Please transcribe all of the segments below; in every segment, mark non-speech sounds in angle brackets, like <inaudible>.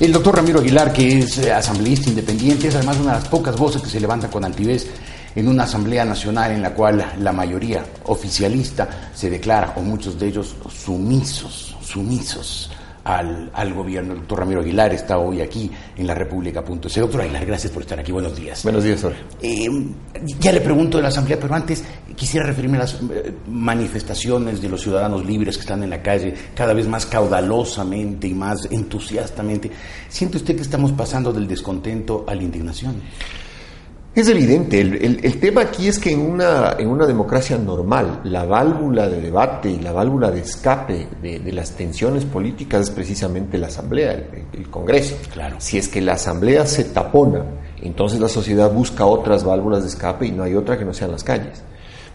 El doctor Ramiro Aguilar, que es eh, asambleísta independiente, es además una de las pocas voces que se levantan con altivez en una asamblea nacional en la cual la mayoría oficialista se declara, o muchos de ellos, sumisos, sumisos al, al, gobierno. El doctor Ramiro Aguilar está hoy aquí en la República.es. Doctor Aguilar, gracias por estar aquí. Buenos días. Buenos días, Jorge. Eh, ya le pregunto de la Asamblea, pero antes quisiera referirme a las eh, manifestaciones de los ciudadanos libres que están en la calle cada vez más caudalosamente y más entusiastamente. ¿Siente usted que estamos pasando del descontento a la indignación? Es evidente, el, el, el, tema aquí es que en una, en una democracia normal, la válvula de debate y la válvula de escape de, de las tensiones políticas es precisamente la Asamblea, el, el, Congreso. Claro. Si es que la Asamblea se tapona, entonces la sociedad busca otras válvulas de escape y no hay otra que no sean las calles.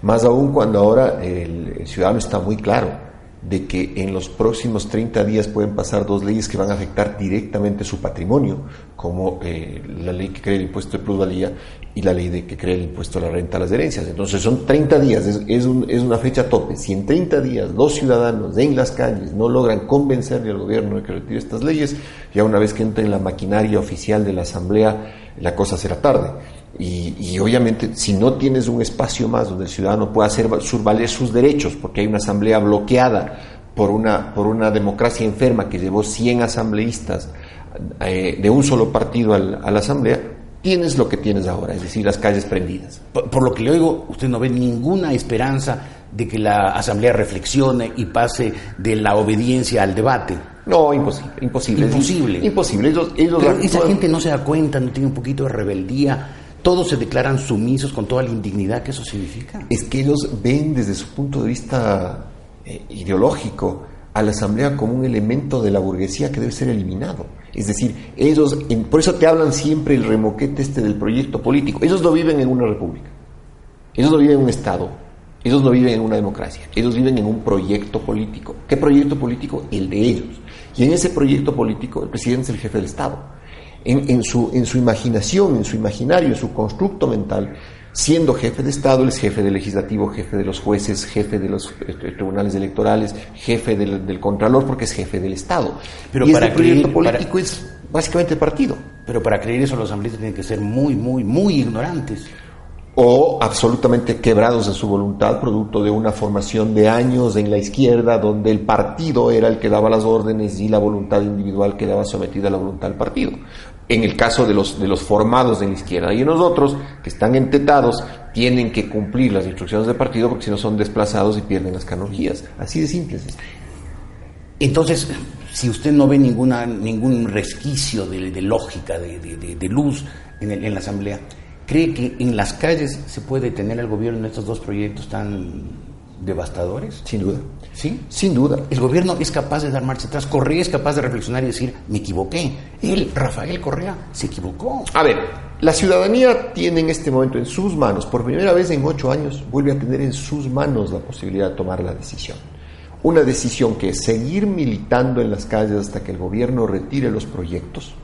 Más aún cuando ahora el ciudadano está muy claro de que en los próximos 30 días pueden pasar dos leyes que van a afectar directamente su patrimonio, como eh, la ley que crea el impuesto de plusvalía y la ley de que crea el impuesto a la renta a las herencias. Entonces son 30 días, es, es, un, es una fecha tope. Si en 30 días los ciudadanos en las calles no logran convencerle al gobierno de que retire estas leyes, ya una vez que entre en la maquinaria oficial de la Asamblea, la cosa será tarde. Y, y, obviamente, si no tienes un espacio más donde el ciudadano pueda hacer valer sus derechos, porque hay una asamblea bloqueada por una, por una democracia enferma que llevó 100 asambleístas eh, de un solo partido al, a la asamblea, tienes lo que tienes ahora, es decir, las calles prendidas. Por, por, lo que le oigo, usted no ve ninguna esperanza de que la asamblea reflexione y pase de la obediencia al debate. No, imposible, imposible. Imposible. Imposible. Ellos, ellos Pero esa gente no se da cuenta, no tiene un poquito de rebeldía todos se declaran sumisos con toda la indignidad que eso significa. Es que ellos ven desde su punto de vista eh, ideológico a la asamblea como un elemento de la burguesía que debe ser eliminado. Es decir, ellos, en, por eso te hablan siempre el remoquete este del proyecto político. Ellos no viven en una república, ellos no viven en un Estado, ellos no viven en una democracia, ellos viven en un proyecto político. ¿Qué proyecto político? El de ellos. Y en ese proyecto político el presidente es el jefe del Estado en, en, su, en su imaginación, en su imaginario, en su constructo mental, siendo jefe de Estado, él es jefe del legislativo, jefe de los jueces, jefe de los eh, tribunales electorales, jefe del, del, Contralor, porque es jefe del Estado. Pero y para este proyecto creer, político para... es básicamente el partido. Pero para creer eso los asambleístas tienen que ser muy, muy, muy ignorantes o absolutamente quebrados de su voluntad, producto de una formación de años en la izquierda, donde el partido era el que daba las órdenes y la voluntad individual quedaba sometida a la voluntad del partido. En el caso de los, de los formados en la izquierda. Y nosotros, que están entetados, tienen que cumplir las instrucciones del partido porque si no son desplazados y pierden las canonjías. Así de simple es esto. Entonces, si usted no ve ninguna, ningún resquicio de, de lógica, de, de, de luz en, el, en la Asamblea, ¿Cree que en las calles se puede detener al gobierno en estos dos proyectos tan devastadores? Sin duda. ¿Sí? Sin duda. El gobierno es capaz de dar marcha atrás. Correa es capaz de reflexionar y decir, me equivoqué. Él, Rafael Correa, se equivocó. A ver, la ciudadanía tiene en este momento en sus manos, por primera vez en ocho años, vuelve a tener en sus manos la posibilidad de tomar la decisión. Una decisión que es seguir militando en las calles hasta que el gobierno retire los proyectos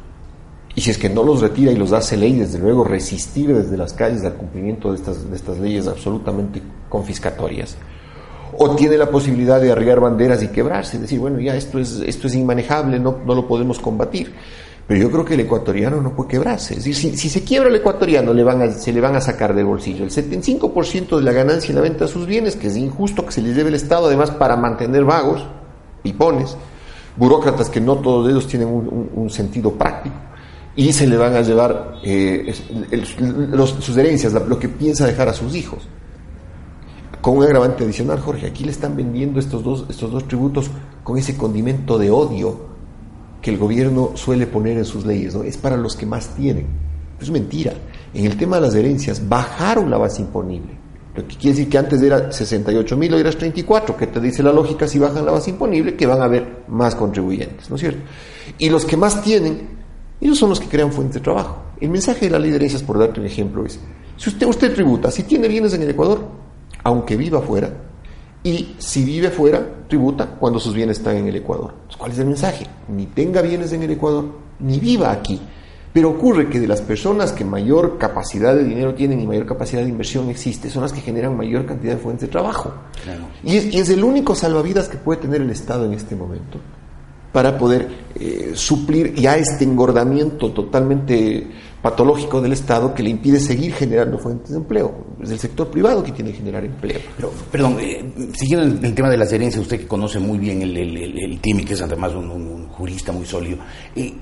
y si es que no los retira y los hace ley, desde luego resistir desde las calles al cumplimiento de estas, de estas leyes absolutamente confiscatorias. O tiene la posibilidad de arriar banderas y quebrarse, decir, bueno, ya esto es, esto es inmanejable, no, no lo podemos combatir. Pero yo creo que el ecuatoriano no puede quebrarse. Es decir, si, si se quiebra el ecuatoriano, se le van a sacar del bolsillo el 75% de la ganancia en la venta de sus bienes, que es injusto que se les debe el Estado, además para mantener vagos, pipones, burócratas que no todos ellos tienen un, sentido práctico y se le van a llevar eh, sus herencias, lo que piensa dejar a sus hijos. Con un agravante adicional, Jorge, aquí le están vendiendo estos dos, estos dos tributos con ese condimento de odio que el gobierno suele poner en sus leyes, ¿no? Es para los que más tienen. Es mentira. En el tema de las herencias bajaron la base imponible. Lo que quiere decir que antes era 68 mil, hoy era 34, que te dice la lógica si bajan la base imponible que van a haber más contribuyentes, ¿no es cierto? Y los que más tienen, ellos son los que crean fuentes de trabajo. El mensaje de la ley de herencias, por darte un ejemplo, es, si usted, usted tributa, si tiene bienes en el Ecuador, aunque viva fuera, y si vive fuera, tributa cuando sus bienes están en el Ecuador. ¿Cuál es el mensaje? Ni tenga bienes en el Ecuador, ni viva aquí. Pero ocurre que de las personas que mayor capacidad de dinero tienen y mayor capacidad de inversión existe, son las que generan mayor cantidad de fuentes de trabajo. Y, es, el único salvavidas que puede tener el Estado en este momento para poder eh, suplir ya este engordamiento totalmente patológico del Estado que le impide seguir generando fuentes de empleo. Es el sector privado que tiene que generar empleo. Pero, perdón, eh, siguiendo el, tema de las herencias, usted que conoce muy bien el, el, el, TIMI, que es además un, jurista muy sólido, eh,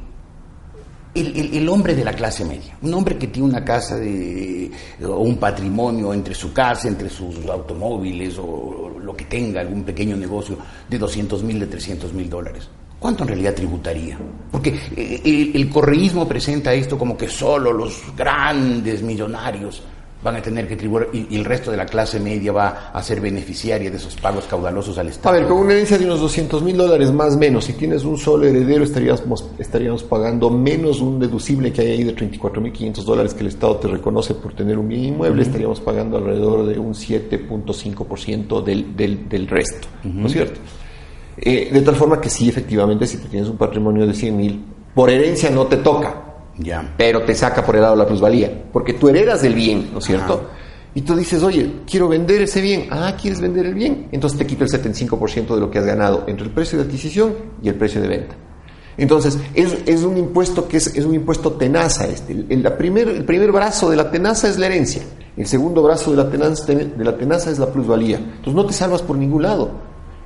el, hombre de la clase media, un hombre que tiene una casa de, o un patrimonio entre su casa, entre sus automóviles o lo que tenga, algún pequeño negocio de 200 mil, de 300 mil dólares. ¿Cuánto en realidad tributaría? Porque eh, el, correísmo presenta esto como que solo los grandes millonarios van a tener que tributar y, el resto de la clase media va a ser beneficiaria de esos pagos caudalosos al Estado. A ver, con una herencia de unos 200 mil dólares más o menos, si tienes un solo heredero estaríamos, estaríamos pagando menos un deducible que hay ahí de 34.500 dólares que el Estado te reconoce por tener un bien inmueble, estaríamos pagando alrededor de un 7.5% del, del, del resto, ¿no es cierto? Eh, de tal forma que sí, efectivamente, si tú tienes un patrimonio de 100 mil, por herencia no te toca, ya. pero te saca por el lado la plusvalía, porque tú heredas del bien, ¿no es cierto? Y tú dices, oye, quiero vender ese bien. Ah, ¿quieres vender el bien? Entonces te quito el 75% de lo que has ganado entre el precio de adquisición y el precio de venta. Entonces, es, un impuesto que es, un impuesto tenaza este. El, la primer, el primer brazo de la tenaza es la herencia. El segundo brazo de la, tenaza, de la tenaza es la plusvalía. Entonces no te salvas por ningún lado.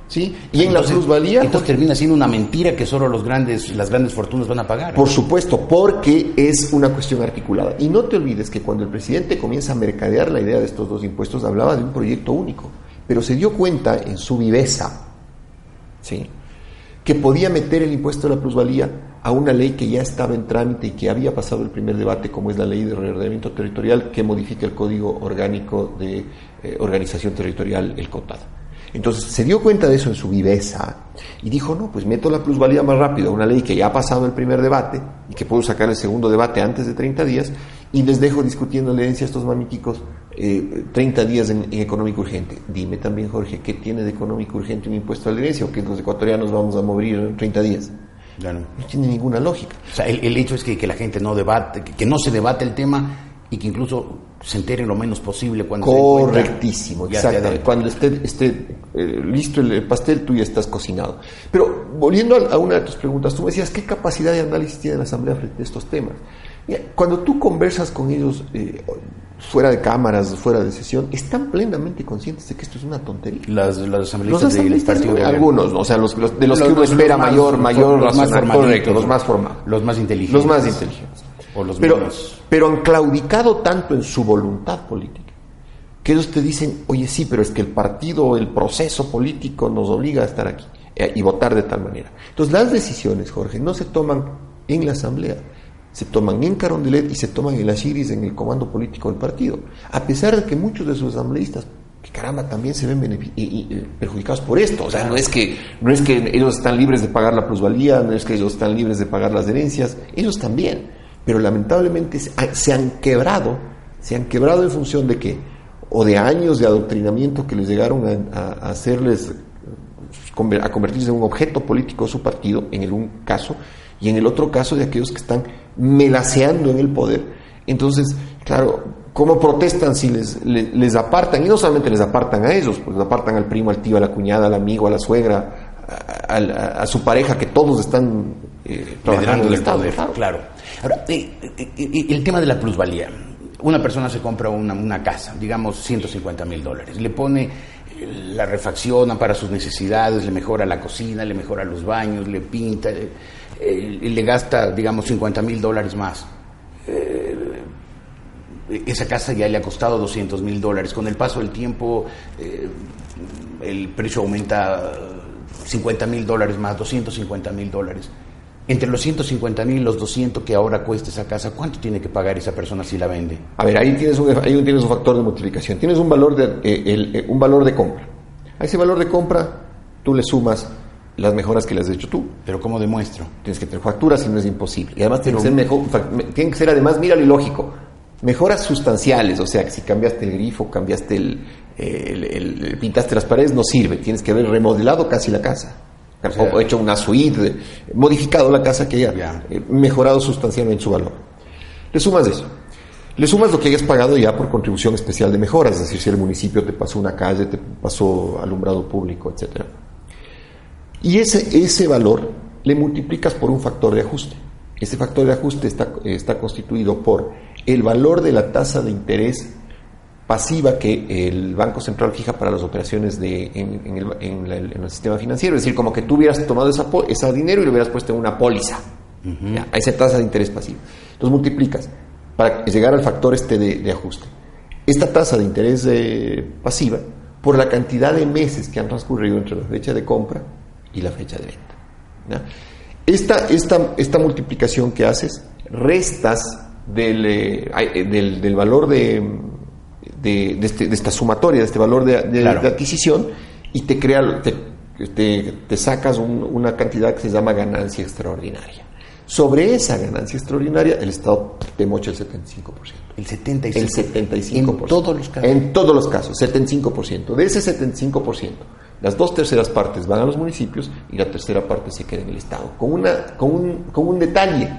¿Sí? Y en la plusvalía. Entonces termina siendo una mentira que solo los grandes, las grandes fortunas van a pagar. Por supuesto, porque es una cuestión articulada. Y no te olvides que cuando el presidente comienza a mercadear la idea de estos dos impuestos, hablaba de un proyecto único. Pero se dio cuenta en su viveza, ¿sí? que podía meter el impuesto de la plusvalía a una ley que ya estaba en trámite y que había pasado el primer debate, como es la ley de reordenamiento territorial, que modifica el Código Orgánico de eh, Organización Territorial, el COTAD. Entonces se dio cuenta de eso en su viveza y dijo, no, pues meto la plusvalía más rápido, una ley que ya ha pasado el primer debate y que puedo sacar el segundo debate antes de 30 días y les dejo discutiendo la herencia a estos mamiquicos eh, 30 días en, económico urgente. Dime también, Jorge, ¿qué tiene de económico urgente un impuesto a la herencia o que los ecuatorianos vamos a morir en 30 días? no. no. tiene ninguna lógica. O sea, el, hecho es que, que, la gente no debate, que no se debate el tema y que incluso se entere lo menos posible cuando correctísimo cuando esté, esté eh, listo el, pastel tú ya estás cocinado. Pero volviendo a, una de tus preguntas tú me decías qué capacidad de análisis tiene la asamblea frente a estos temas cuando tú conversas con ellos eh, fuera de cámaras fuera de sesión están plenamente conscientes de que esto es una tontería las, las asambleístas, del partido de algunos o sea los, de los, que uno espera mayor mayor los más correcto los más formados. los más inteligentes los más inteligentes pero, pero han claudicado tanto en su voluntad política que ellos te dicen, oye, sí, pero es que el partido, el proceso político nos obliga a estar aquí eh, y votar de tal manera. Entonces, las decisiones, Jorge, no se toman en la Asamblea, se toman en Carondelet y se toman en las Iris, en el comando político del partido. A pesar de que muchos de sus asambleístas, que caramba, también se ven eh, perjudicados por esto. O sea, no es, que, no es que ellos están libres de pagar la plusvalía, no es que ellos están libres de pagar las herencias, ellos también pero lamentablemente se han quebrado, se han quebrado en función de qué, o de años de adoctrinamiento que les llegaron a, hacerles, a convertirse en un objeto político de su partido, en el un caso, y en el otro caso de aquellos que están melaseando en el poder. Entonces, claro, ¿cómo protestan si les, les, apartan? Y no solamente les apartan a ellos, pues les apartan al primo, al tío, a la cuñada, al amigo, a la suegra, a, su pareja, que todos están eh, trabajando en el Estado. Claro. Ahora, eh, eh, eh, el tema de la plusvalía. una persona se compra una, casa, digamos 150 mil dólares, le pone la refacciona para sus necesidades, le mejora la cocina, le mejora los baños, le pinta, y le gasta, digamos, 50 mil dólares más. esa casa ya le ha costado 200 mil dólares. Con el paso del tiempo, el precio aumenta 50 mil dólares más, 250 mil dólares. Entre los 150 mil y los 200 que ahora cuesta esa casa, ¿cuánto tiene que pagar esa persona si la vende? A ver, ahí tienes un, ahí tienes un factor de multiplicación. Tienes un valor de, eh, eh, un valor de compra. A ese valor de compra tú le sumas las mejoras que le has hecho tú. Pero ¿cómo demuestro? Tienes que tener facturas y no es imposible. Y además tiene, que ser mejor, tiene que ser además, mira lo lógico, mejoras sustanciales, o sea, que si cambiaste el grifo, cambiaste el, el, pintaste las paredes, no sirve. Tienes que haber remodelado casi la casa. O, hecho una suite, modificado la casa que haya eh, mejorado sustancialmente su valor. Le sumas eso. Le sumas lo que hayas pagado ya por contribución especial de mejoras, es decir, si el municipio te pasó una calle, te pasó alumbrado público, etc. Y ese, ese valor le multiplicas por un factor de ajuste. Ese factor de ajuste está, está constituido por el valor de la tasa de interés pasiva que el Banco Central fija para las operaciones de, en, el, sistema financiero. Es decir, como que tú hubieras tomado esa, ese dinero y lo hubieras puesto en una póliza, a esa tasa de interés pasivo. Entonces multiplicas para llegar al factor este de, ajuste. Esta tasa de interés eh, pasiva por la cantidad de meses que han transcurrido entre la fecha de compra y la fecha de venta. Esta, esta, esta multiplicación que haces, restas del, eh, eh, del, del valor de de, este, de esta sumatoria, de este valor de, adquisición, y te crea, te, te, sacas una cantidad que se llama ganancia extraordinaria. Sobre esa ganancia extraordinaria, el Estado te mocha el 75%. El 75%. El 75%. En todos los casos. En todos los casos, 75%. De ese 75%, las dos terceras partes van a los municipios y la tercera parte se queda en el Estado. Con, una, con, un, con un detalle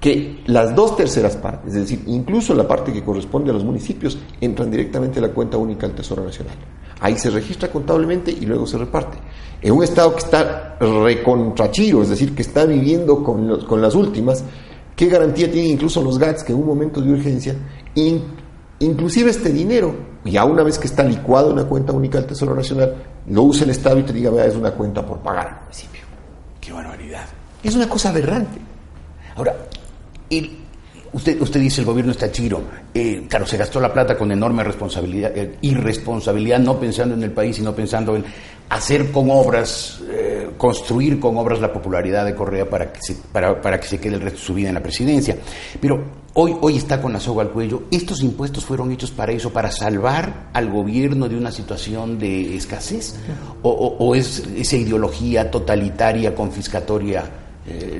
que las dos terceras partes, es decir, incluso la parte que corresponde a los municipios, entran directamente a la cuenta única del Tesoro Nacional. Ahí se registra contablemente y luego se reparte. En un Estado que está recontrachiro, es decir, que está viviendo con, las últimas, ¿qué garantía tienen incluso los GATS que en un momento de urgencia, inclusive este dinero, ya una vez que está licuado en una cuenta única del Tesoro Nacional, lo use el Estado y te diga, vea, es una cuenta por pagar al municipio? ¡Qué barbaridad! Es una cosa aberrante. Ahora, y usted, usted dice el gobierno está chiro. Eh, claro, se gastó la plata con enorme responsabilidad, eh, irresponsabilidad, no pensando en el país, sino pensando en hacer con obras, eh, construir con obras la popularidad de Correa para que, se, para, para, que se quede el resto de su vida en la presidencia. Pero hoy, hoy está con la soga al cuello. ¿Estos impuestos fueron hechos para eso, para salvar al gobierno de una situación de escasez? ¿O, o, es esa ideología totalitaria, confiscatoria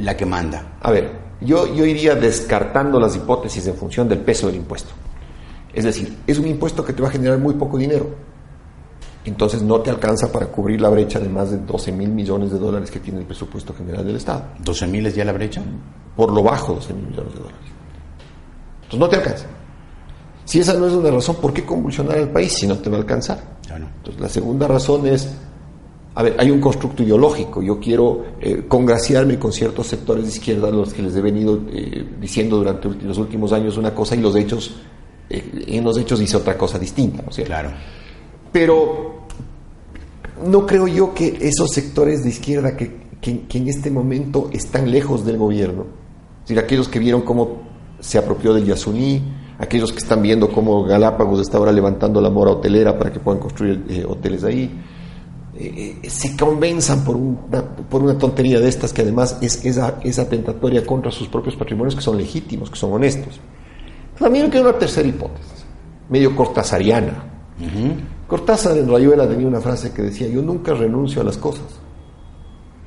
la que manda? A ver, yo, yo iría descartando las hipótesis en función del peso del impuesto. Es decir, es un impuesto que te va a generar muy poco dinero. Entonces no te alcanza para cubrir la brecha de más de 12 mil millones de dólares que tiene el presupuesto general del Estado. ¿12 mil es ya la brecha? Por lo bajo, 12 mil millones de dólares. Entonces no te alcanza. Si esa no es una razón, ¿por qué convulsionar al país si no te va a alcanzar? Entonces la segunda razón es a ver, hay un constructo ideológico. Yo quiero eh, congraciarme con ciertos sectores de izquierda, los que les he venido eh, diciendo durante los últimos años una cosa y los hechos, eh, en los hechos dice otra cosa distinta. ¿no? Claro. Pero no creo yo que esos sectores de izquierda que, en este momento están lejos del gobierno, es decir, aquellos que vieron cómo se apropió del Yasuní, aquellos que están viendo cómo Galápagos está ahora levantando la mora hotelera para que puedan construir hoteles ahí, eh, se convenzan por una, por una tontería de estas que además es esa, esa tentatoria contra sus propios patrimonios que son legítimos, que son honestos. También queda una tercera hipótesis, medio cortazariana. Cortázar en Rayuela tenía una frase que decía, yo nunca renuncio a las cosas,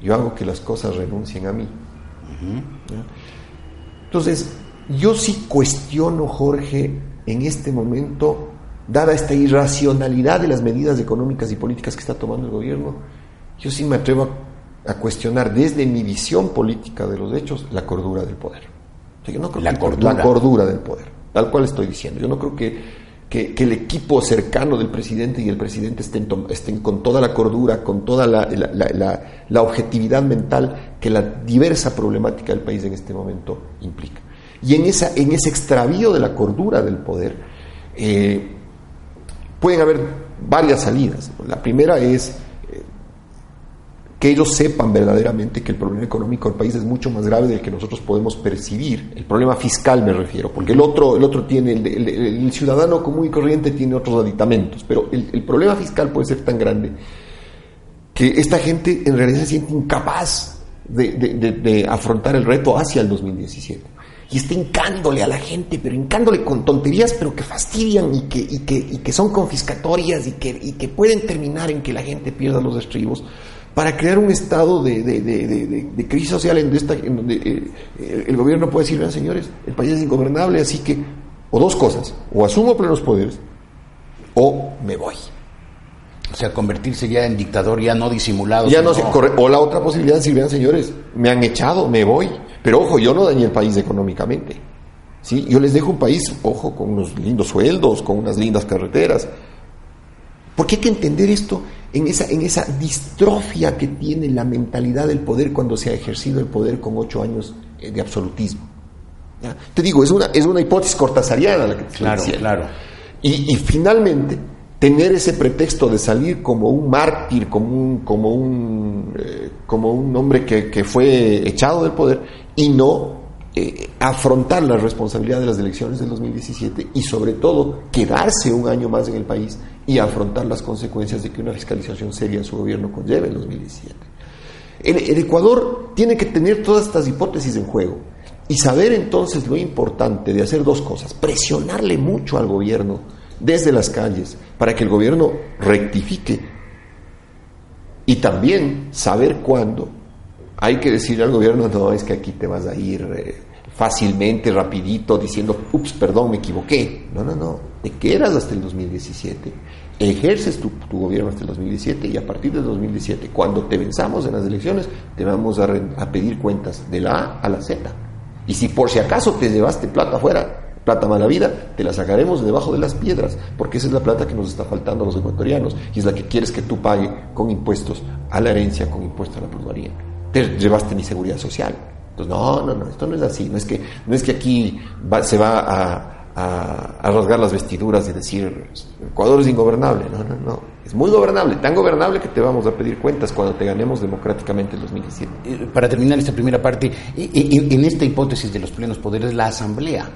yo hago que las cosas renuncien a mí. Entonces, yo sí cuestiono, Jorge, en este momento dada esta irracionalidad de las medidas económicas y políticas que está tomando el gobierno, yo sí me atrevo a, cuestionar desde mi visión política de los hechos la cordura del poder. la, cordura. la cordura del poder, tal cual estoy diciendo. Yo no creo que, que, el equipo cercano del presidente y el presidente estén, estén con toda la cordura, con toda la, la objetividad mental que la diversa problemática del país en este momento implica. Y en, esa, en ese extravío de la cordura del poder, eh, pueden haber varias salidas. La primera es que ellos sepan verdaderamente que el problema económico del país es mucho más grave del que nosotros podemos percibir. El problema fiscal me refiero, porque el otro, el otro tiene, el, ciudadano común y corriente tiene otros aditamentos, pero el, problema fiscal puede ser tan grande que esta gente en realidad se siente incapaz de, afrontar el reto hacia el 2017 y está hincándole a la gente, pero hincándole con tonterías, pero que fastidian y que, y que, y que son confiscatorias y que, y que pueden terminar en que la gente pierda los estribos para crear un estado de, crisis social en, donde eh, el gobierno puede decir, vean señores, el país es ingobernable, así que, o dos cosas, o asumo plenos poderes, o me voy. O sea, convertirse ya en dictador ya no disimulado. Ya no, o la otra posibilidad es decir, vean señores, me han echado, me voy. Pero ojo, yo no dañé el país económicamente. ¿sí? Yo les dejo un país, ojo, con unos lindos sueldos, con unas lindas carreteras. Porque hay que entender esto en esa, en esa distrofia que tiene la mentalidad del poder cuando se ha ejercido el poder con ocho años eh, de absolutismo. Te digo, es una, es una hipótesis cortasariana la que te claro, Claro. Y, finalmente, tener ese pretexto de salir como un mártir, como un, como un, eh, como un hombre que, que, fue echado del poder y no eh, afrontar la responsabilidad de las elecciones del 2017 y sobre todo quedarse un año más en el país y afrontar las consecuencias de que una fiscalización seria en su gobierno conlleve en 2017. El, Ecuador tiene que tener todas estas hipótesis en juego y saber entonces lo importante de hacer dos cosas, presionarle mucho al gobierno desde las calles para que el gobierno rectifique y también saber cuándo hay que decirle al gobierno, no, es que aquí te vas a ir eh, fácilmente, rapidito, diciendo, ups, perdón, me equivoqué. No, no, no, te quedas hasta el 2017, ejerces tu, gobierno hasta el 2017 y a partir del 2017, cuando te venzamos en las elecciones, te vamos a, a pedir cuentas de la A a la Z. Y si por si acaso te llevaste plata afuera, plata mala vida, te la sacaremos debajo de las piedras, porque esa es la plata que nos está faltando a los ecuatorianos y es la que quieres que tú pague con impuestos a la herencia, con impuestos a la plusvalía te llevaste mi seguridad social. Entonces, no, no, no, esto no es así. No es que, no es que aquí se va a, a, rasgar las vestiduras y decir, Ecuador es ingobernable. No, no, no. Es muy gobernable, tan gobernable que te vamos a pedir cuentas cuando te ganemos democráticamente en 2017. Eh, para terminar esta primera parte, en esta hipótesis de los plenos poderes, la Asamblea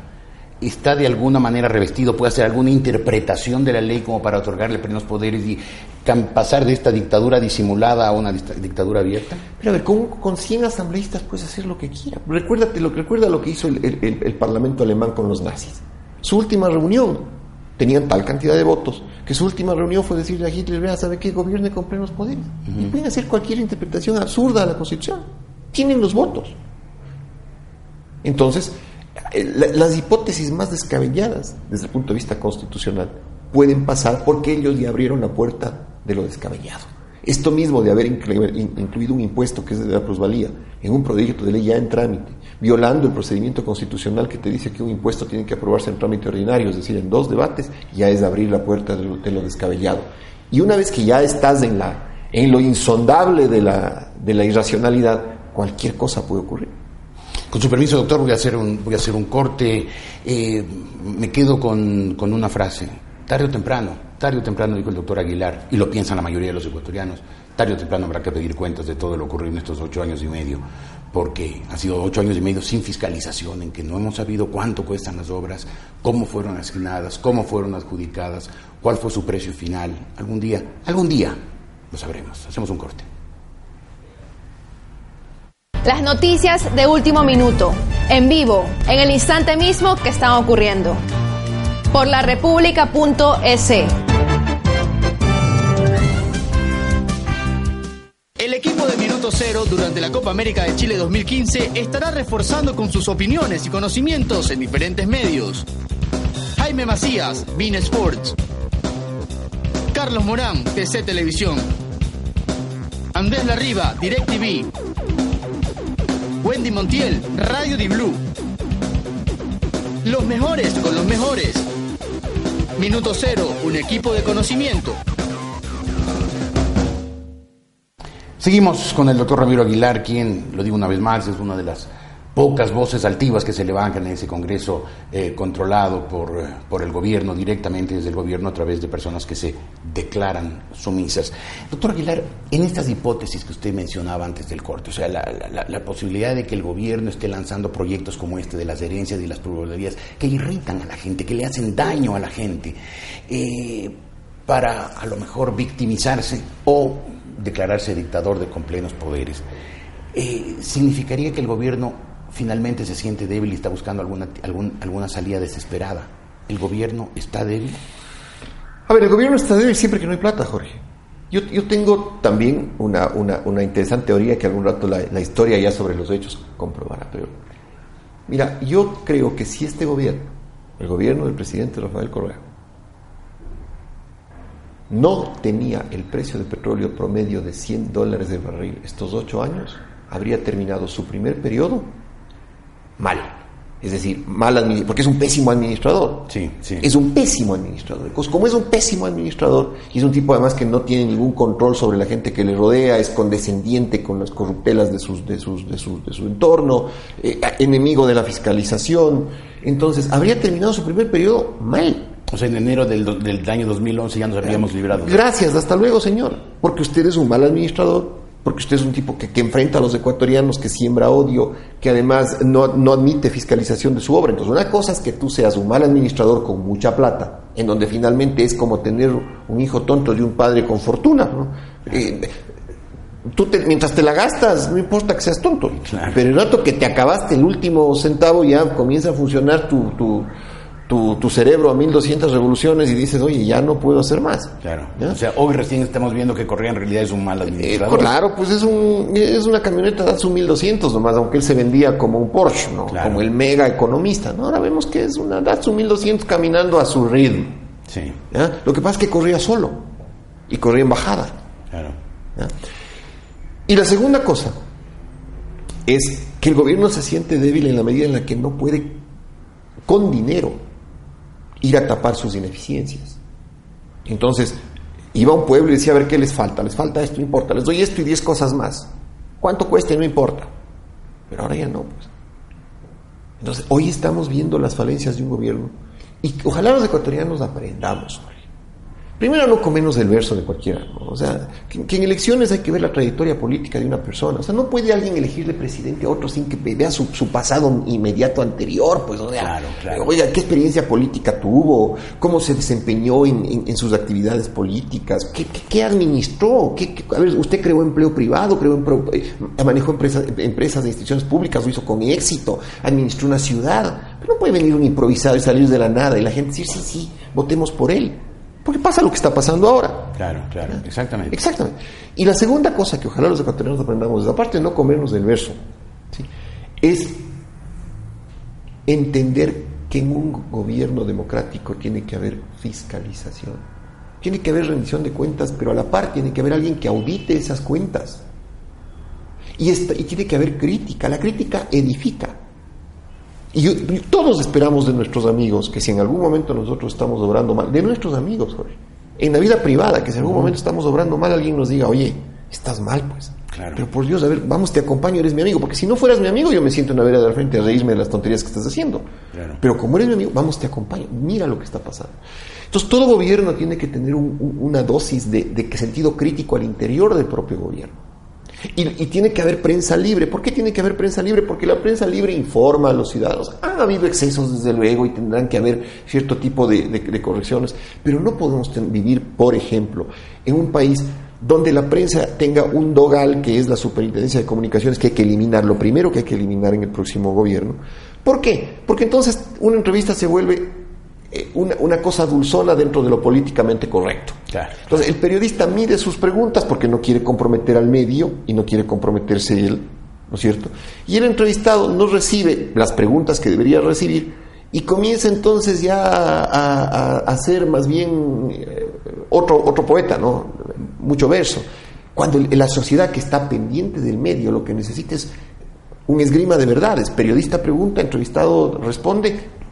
está de alguna manera revestido, puede hacer alguna interpretación de la ley como para otorgarle plenos poderes y pasar de esta dictadura disimulada a una dictadura abierta? Pero a ver, con, con 100 asambleístas puedes hacer lo que quieras. Recuérdate lo, recuerda lo que hizo el, Parlamento alemán con los nazis. Su última reunión, tenían tal cantidad de votos, que su última reunión fue decirle a Hitler, vea, ¿sabe qué? Gobierne con plenos poderes. Y pueden hacer cualquier interpretación absurda a la Constitución. Tienen los votos. Entonces, las hipótesis más descabelladas desde el punto de vista constitucional pueden pasar porque ellos ya abrieron la puerta de lo descabellado. Esto mismo de haber incluido un impuesto que es de la plusvalía en un proyecto de ley ya en trámite, violando el procedimiento constitucional que te dice que un impuesto tiene que aprobarse en trámite ordinario, es decir, en dos debates, ya es abrir la puerta de lo, descabellado. Y una vez que ya estás en, la, en lo insondable de la, de la irracionalidad, cualquier cosa puede ocurrir. Con su permiso, doctor, voy a hacer un, voy a hacer un corte. Eh, me quedo con, una frase. Tarde o temprano, tarde o temprano, dijo el doctor Aguilar, y lo piensan la mayoría de los ecuatorianos, tarde o temprano habrá que pedir cuentas de todo lo ocurrido en estos ocho años y medio, porque han sido ocho años y medio sin fiscalización, en que no hemos sabido cuánto cuestan las obras, cómo fueron asignadas, cómo fueron adjudicadas, cuál fue su precio final. Algún día, algún día lo sabremos. Hacemos un corte. Las noticias de último minuto, en vivo, en el instante mismo que están ocurriendo. Por la república.es. El equipo de Minuto Cero durante la Copa América de Chile 2015 estará reforzando con sus opiniones y conocimientos en diferentes medios. Jaime Macías, Bean Sports. Carlos Morán, TC Televisión. Andrés Larriba, DirecTV. Wendy Montiel, Radio Di Blue. Los mejores con los mejores. Minuto Cero, un equipo de conocimiento. Seguimos con el doctor Ramiro Aguilar, quien, lo digo una vez más, es una de las pocas voces altivas que se levantan en ese Congreso eh, controlado por, eh, por, el gobierno, directamente desde el gobierno a través de personas que se declaran sumisas. Doctor Aguilar, en estas hipótesis que usted mencionaba antes del corte, o sea, la, posibilidad de que el gobierno esté lanzando proyectos como este de las herencias y las probabilidades que irritan a la gente, que le hacen daño a la gente, eh, para a lo mejor victimizarse o declararse dictador de con plenos poderes. significaría que el gobierno finalmente se siente débil y está buscando alguna, alguna salida desesperada. ¿El gobierno está débil? A ver, el gobierno está débil siempre que no hay plata, Jorge. Yo, yo tengo también una, una, una, interesante teoría que algún rato la, la, historia ya sobre los hechos comprobará. Pero mira, yo creo que si este gobierno, el gobierno del presidente Rafael Correa, no tenía el precio de petróleo promedio de 100 dólares de barril estos ocho años, habría terminado su primer periodo mal. Es decir, mal porque es un pésimo administrador. Sí, sí. Es un pésimo administrador. Como es un pésimo administrador y es un tipo además que no tiene ningún control sobre la gente que le rodea, es condescendiente con las corruptelas de, sus, de, sus, de, su, de su entorno, eh, enemigo de la fiscalización, entonces habría terminado su primer periodo mal. O sea, en enero del, del año 2011 ya nos habríamos librado. Gracias, hasta luego, señor. Porque usted es un mal administrador, porque usted es un tipo que, enfrenta a los ecuatorianos, que siembra odio, que además no, admite fiscalización de su obra. Entonces, una cosa es que tú seas un mal administrador con mucha plata, en donde finalmente es como tener un hijo tonto de un padre con fortuna. Eh, tú mientras te la gastas, no importa que seas tonto, pero el rato que te acabaste el último centavo ya comienza a funcionar tu, tu tu, cerebro a 1200 revoluciones y dices, oye, ya no puedo hacer más. Claro. O sea, hoy recién estamos viendo que Correa en realidad es un mal administrador. Eh, claro, pues es, un, es una camioneta Datsun 1200 nomás, aunque él se vendía como un Porsche, ¿no? Como el mega economista, ¿no? Ahora vemos que es una Datsun 1200 caminando a su ritmo. Sí. Lo que pasa es que corría solo y corría en bajada. Claro. Y la segunda cosa es que el gobierno se siente débil en la medida en la que no puede con dinero ir a tapar sus ineficiencias. Entonces, iba a un pueblo y decía, a ver, ¿qué les falta? Les falta esto, no importa, les doy esto y diez cosas más. ¿Cuánto cueste? No importa. Pero ahora ya no, pues. Entonces, hoy estamos viendo las falencias de un gobierno y ojalá los ecuatorianos aprendamos. Primero, no comernos el verso de cualquiera. O sea, que, en elecciones hay que ver la trayectoria política de una persona. O sea, no puede alguien elegirle presidente a otro sin que vea su, pasado inmediato anterior. Pues, o sea, claro, claro. oiga, ¿qué experiencia política tuvo? ¿Cómo se desempeñó en, sus actividades políticas? ¿Qué, administró? a ver, ¿usted creó empleo privado? ¿Creó eh, ¿Manejó empresas, empresas de instituciones públicas? ¿Lo hizo con éxito? ¿Administró una ciudad? Pero no puede venir un improvisado y salir de la nada y la gente decir, sí, sí, votemos por él. Porque pasa lo que está pasando ahora. Claro, claro, exactamente. Exactamente. Y la segunda cosa que ojalá los ecuatorianos aprendamos, aparte de no comernos del verso, es entender que en un gobierno democrático tiene que haber fiscalización. Tiene que haber rendición de cuentas, pero a la par tiene que haber alguien que audite esas cuentas. Y, y tiene que haber crítica. La crítica edifica. Y, todos esperamos de nuestros amigos que si en algún momento nosotros estamos obrando mal, de nuestros amigos, Jorge, en la vida privada, que si en algún momento estamos obrando mal, alguien nos diga, oye, estás mal, pues. Claro. Pero por Dios, a ver, vamos, te acompaño, eres mi amigo. Porque si no fueras mi amigo, yo me siento en la vereda del frente a reírme de las tonterías que estás haciendo. Pero como eres mi amigo, vamos, te acompaño. Mira lo que está pasando. Entonces, todo gobierno tiene que tener una dosis de, de sentido crítico al interior del propio gobierno. Y, tiene que haber prensa libre. ¿Por qué tiene que haber prensa libre? Porque la prensa libre informa a los ciudadanos. Ha habido excesos, desde luego, y tendrán que haber cierto tipo de, correcciones. Pero no podemos vivir, por ejemplo, en un país donde la prensa tenga un dogal, que es la Superintendencia de Comunicaciones, que hay que eliminar, lo primero que hay que eliminar en el próximo gobierno. ¿Por qué? Porque entonces una entrevista se vuelve eh, una, cosa dulzona dentro de lo políticamente correcto. Entonces, el periodista mide sus preguntas porque no quiere comprometer al medio y no quiere comprometerse él, ¿no es cierto? Y el entrevistado no recibe las preguntas que debería recibir y comienza entonces ya a, a, ser más bien eh, otro, otro poeta, ¿no? Mucho verso. Cuando la sociedad que está pendiente del medio lo que necesita es un esgrima de verdades. Periodista pregunta, entrevistado responde,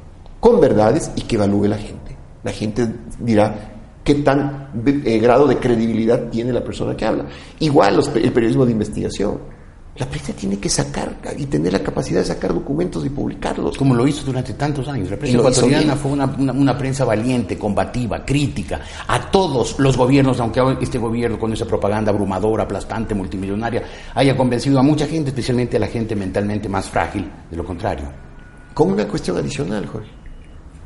con verdades y que evalúe la gente. La gente dirá qué tan eh, grado de credibilidad tiene la persona que habla. Igual el periodismo de investigación. La prensa tiene que sacar y tener la capacidad de sacar documentos y publicarlos. Como lo hizo durante tantos años. La prensa ecuatoriana fue una, una, prensa valiente, combativa, crítica a todos los gobiernos, aunque este gobierno con esa propaganda abrumadora, aplastante, multimillonaria, haya convencido a mucha gente, especialmente a la gente mentalmente más frágil, de lo contrario. Con una cuestión adicional, Jorge.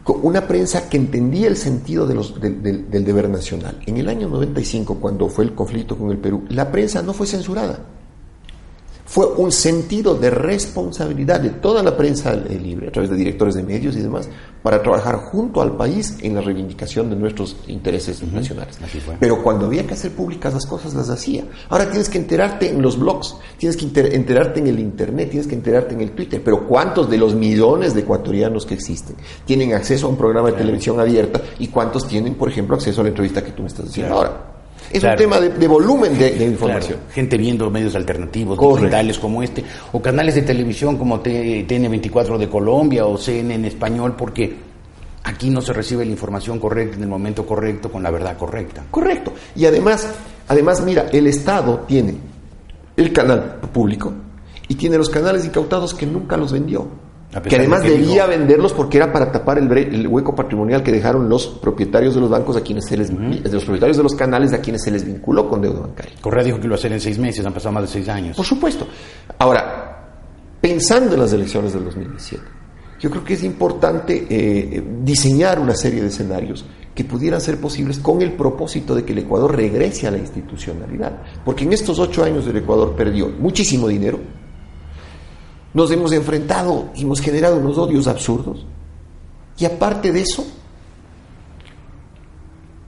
Una prensa que entendía el sentido de los, del deber nacional. En el año 95, cuando fue el conflicto con el Perú, la prensa no fue censurada fue un sentido de responsabilidad de toda la prensa libre, a través de directores de medios y demás, para trabajar junto al país en la reivindicación de nuestros intereses nacionales. Pero cuando había que hacer públicas las cosas, las hacía. Ahora tienes que enterarte en los blogs, tienes que enterarte en el Internet, tienes que enterarte en el Twitter. Pero ¿cuántos de los millones de ecuatorianos que existen tienen acceso a un programa de televisión abierta y cuántos tienen, por ejemplo, acceso a la entrevista que tú me estás haciendo ahora? Es un tema de, volumen de, información. Gente viendo medios alternativos, digitales como este, o canales de televisión como TN24 de Colombia o CNN en español, porque aquí no se recibe la información correcta en el momento correcto con la verdad correcta. Correcto. Y además, además mira, el Estado tiene el canal público y tiene los canales incautados que nunca los vendió que además debía venderlos porque era para tapar el, hueco patrimonial que dejaron los propietarios de los bancos a quienes se les de los propietarios de los canales a quienes se les vinculó con deuda bancaria. Correa dijo que lo iba a hacer en seis meses, han pasado más de seis años. Por supuesto. Ahora, pensando en las elecciones del 2017, yo creo que es importante eh, diseñar una serie de escenarios que pudieran ser posibles con el propósito de que el Ecuador regrese a la institucionalidad. Porque en estos ocho años el Ecuador perdió muchísimo dinero, nos hemos enfrentado y hemos generado unos odios absurdos. Y aparte de eso,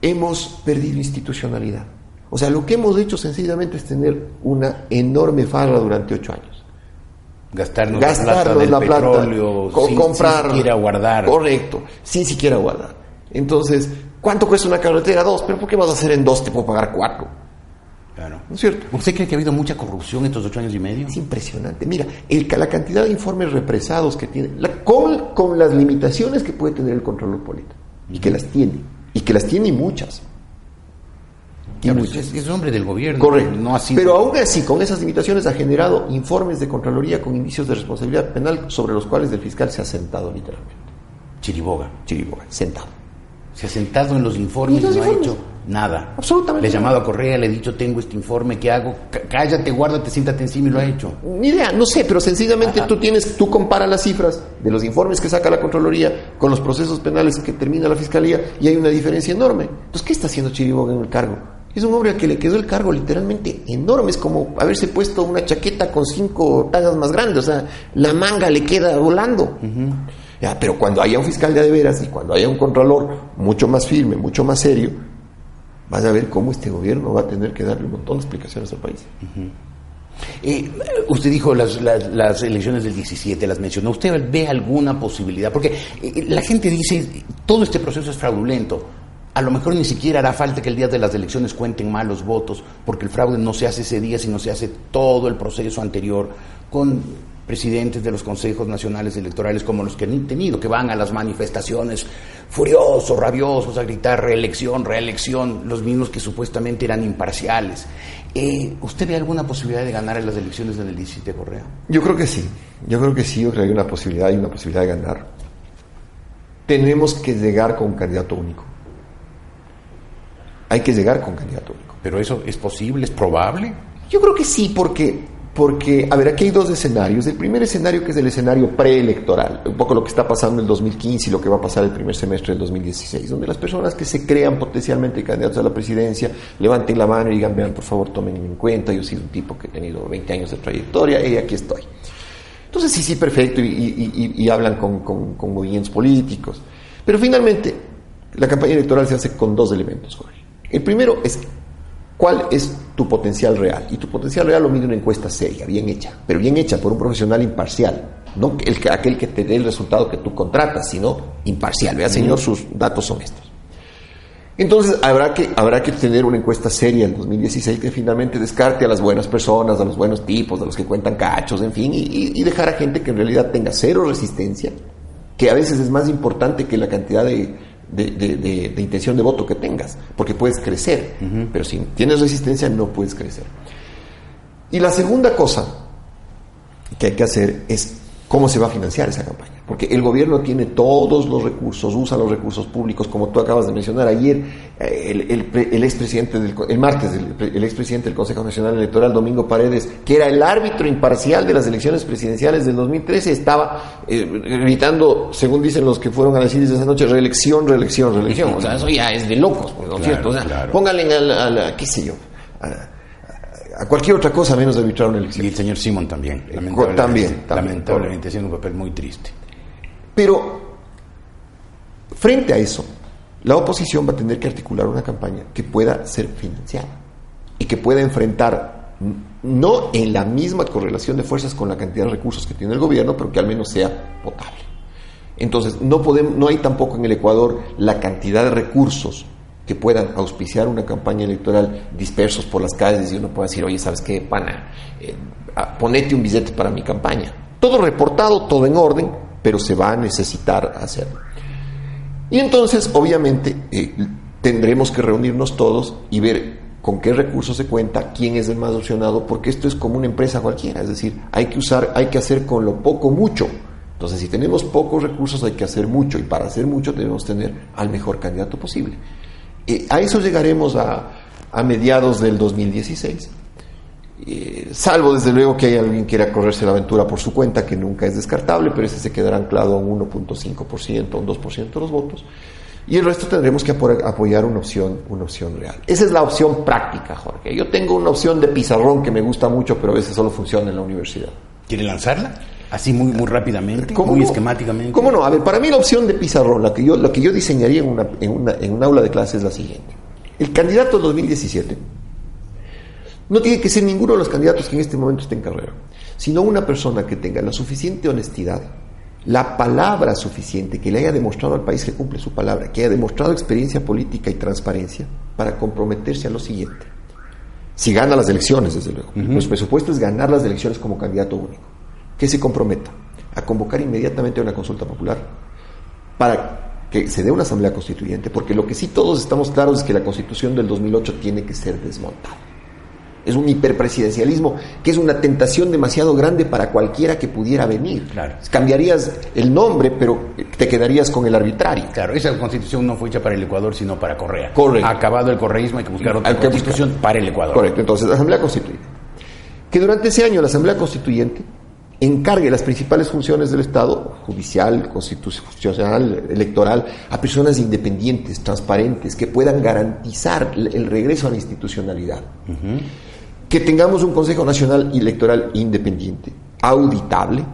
hemos perdido institucionalidad. O sea, lo que hemos hecho sencillamente es tener una enorme farra durante ocho años. Gastarnos, la plata, sin, comprar, sin siquiera guardar. Correcto, sin siquiera guardar. Entonces, ¿cuánto cuesta una carretera? Dos, pero ¿por qué vas a hacer en dos? Te puedo pagar cuatro. Claro. ¿No es cierto? ¿Usted cree que ha habido mucha corrupción estos ocho años y medio? Es impresionante. Mira, el, la cantidad de informes represados que tiene, la, con, con, las limitaciones que puede tener el control político, y que las tiene, y que las tiene muchas. Y Es, es, hombre del gobierno. Correcto. No así Pero aún así, con esas limitaciones, ha generado informes de Contraloría con indicios de responsabilidad penal sobre los cuales el fiscal se ha sentado literalmente. Chiriboga. Chiriboga, sentado. Se ha sentado en los informes y, no ha hecho nada. Absolutamente. Le he llamado a Correa, le he dicho, tengo este informe, ¿qué hago? cállate, guárdate, siéntate encima y lo ha hecho. Ni idea, no sé, pero sencillamente tú tienes, tú comparas las cifras de los informes que saca la Contraloría con los procesos penales que termina la Fiscalía y hay una diferencia enorme. Entonces, ¿qué está haciendo Chiriboga en el cargo? Es un hombre al que le quedó el cargo literalmente enorme. Es como haberse puesto una chaqueta con cinco tallas más grandes. O sea, la manga le queda volando pero cuando haya un fiscal de, veras y cuando haya un controlador mucho más firme, mucho más serio, vas a ver cómo este gobierno va a tener que darle un montón de explicaciones al país. Eh, usted dijo las, elecciones del 17, las mencionó. ¿Usted ve alguna posibilidad? Porque eh, la gente dice, todo este proceso es fraudulento. A lo mejor ni siquiera hará falta que el día de las elecciones cuenten mal los votos, porque el fraude no se hace ese día, sino se hace todo el proceso anterior, con presidentes de los consejos nacionales electorales como los que han tenido, que van a las manifestaciones furiosos, rabiosos, a gritar reelección, reelección, los mismos que supuestamente eran imparciales. Eh, ¿Usted ve alguna posibilidad de ganar en las elecciones del 17 Correa? Yo creo que sí, yo creo que sí, yo creo que hay una posibilidad, hay una posibilidad de ganar. Tenemos que llegar con un candidato único. Hay que llegar con un candidato único. ¿Pero eso es posible, es probable? Yo creo que sí, porque porque, a ver, aquí hay dos escenarios. El primer escenario que es el escenario preelectoral, un poco lo que está pasando en el 2015 y lo que va a pasar el primer semestre del 2016, donde las personas que se crean potencialmente candidatos a la presidencia levanten la mano y digan, vean, por favor, tomen en cuenta, yo he sido un tipo que he tenido 20 años de trayectoria y aquí estoy. Entonces, sí, sí, perfecto, y, hablan con, con movimientos políticos. Pero finalmente, la campaña electoral se hace con dos elementos, Jorge. El primero es ¿Cuál es tu potencial real? Y tu potencial real lo mide una encuesta seria, bien hecha, pero bien hecha por un profesional imparcial, no el, aquel que te dé el resultado que tú contratas, sino imparcial. Vea, señor, sus datos son estos. Entonces habrá que, habrá que tener una encuesta seria en 2016 que finalmente descarte a las buenas personas, a los buenos tipos, a los que cuentan cachos, en fin, y dejar a gente que en realidad tenga cero resistencia, que a veces es más importante que la cantidad de, de, intención de voto que tengas, porque puedes crecer, pero si tienes resistencia no puedes crecer. Y la segunda cosa que hay que hacer es cómo se va a financiar esa campaña. Porque el gobierno tiene todos los recursos, usa los recursos públicos, como tú acabas de mencionar ayer, eh, el, el, el expresidente del, el martes, el, el expresidente del Consejo Nacional Electoral, Domingo Paredes, que era el árbitro imparcial de las elecciones presidenciales del 2013, estaba eh, gritando, según dicen los que fueron a las esa noche, reelección, reelección, reelección. O sea, eso ya es de locos, ¿no es cierto? O sea, pónganle a la, qué sé yo, a cualquier otra cosa menos de arbitrar una elección. Y el señor Simón también, lamentablemente. También, también lamentablemente haciendo un papel muy triste. Pero, frente a eso, la oposición va a tener que articular una campaña que pueda ser financiada y que pueda enfrentar, no en la misma correlación de fuerzas con la cantidad de recursos que tiene el gobierno, pero que al menos sea potable. Entonces, no, podemos, no hay tampoco en el Ecuador la cantidad de recursos que puedan auspiciar una campaña electoral dispersos por las calles y uno pueda decir, oye, ¿sabes qué, pana? Eh, ponete un billete para mi campaña. Todo reportado, todo en orden, pero se va a necesitar hacerlo. Y entonces, obviamente, eh, tendremos que reunirnos todos y ver con qué recursos se cuenta, quién es el más opcionado, porque esto es como una empresa cualquiera, es decir, hay que usar, hay que hacer con lo poco mucho. Entonces, si tenemos pocos recursos, hay que hacer mucho, y para hacer mucho debemos tener al mejor candidato posible a eso llegaremos a, a mediados del 2016. Eh, salvo desde luego que hay alguien que quiera correrse la aventura por su cuenta, que nunca es descartable, pero ese se quedará anclado a un 1.5%, un 2% de los votos. Y el resto tendremos que apoyar una opción, una opción real. Esa es la opción práctica, Jorge. Yo tengo una opción de pizarrón que me gusta mucho, pero a veces solo funciona en la universidad. ¿Quiere lanzarla? Así muy, muy rápidamente, muy esquemáticamente. ¿Cómo no? A ver, para mí la opción de pizarrón, la que yo, que yo diseñaría en, una, en, una, en un aula de clase es la siguiente. El candidato 2017 no tiene que ser ninguno de los candidatos que en este momento estén en carrera, sino una persona que tenga la suficiente honestidad, la palabra suficiente, que le haya demostrado al país que cumple su palabra, que haya demostrado experiencia política y transparencia para comprometerse a lo siguiente. Si gana las elecciones, desde luego. Los presupuestos es ganar las elecciones como candidato único que se comprometa a convocar inmediatamente una consulta popular para que se dé una asamblea constituyente, porque lo que sí todos estamos claros es que la constitución del 2008 tiene que ser desmontada. Es un hiperpresidencialismo que es una tentación demasiado grande para cualquiera que pudiera venir. Claro. Cambiarías el nombre, pero te quedarías con el arbitrario. Claro, esa constitución no fue hecha para el Ecuador, sino para Correa. Correcto. Acabado el correísmo, hay que buscar otra constitución para el Ecuador. Correcto, entonces la Asamblea Constituyente. Que durante ese año la Asamblea Constituyente encargue las principales funciones del Estado, judicial, constitucional, electoral, a personas independientes, transparentes, que puedan garantizar el regreso a la institucionalidad. Que tengamos un Consejo Nacional Electoral independiente, auditable,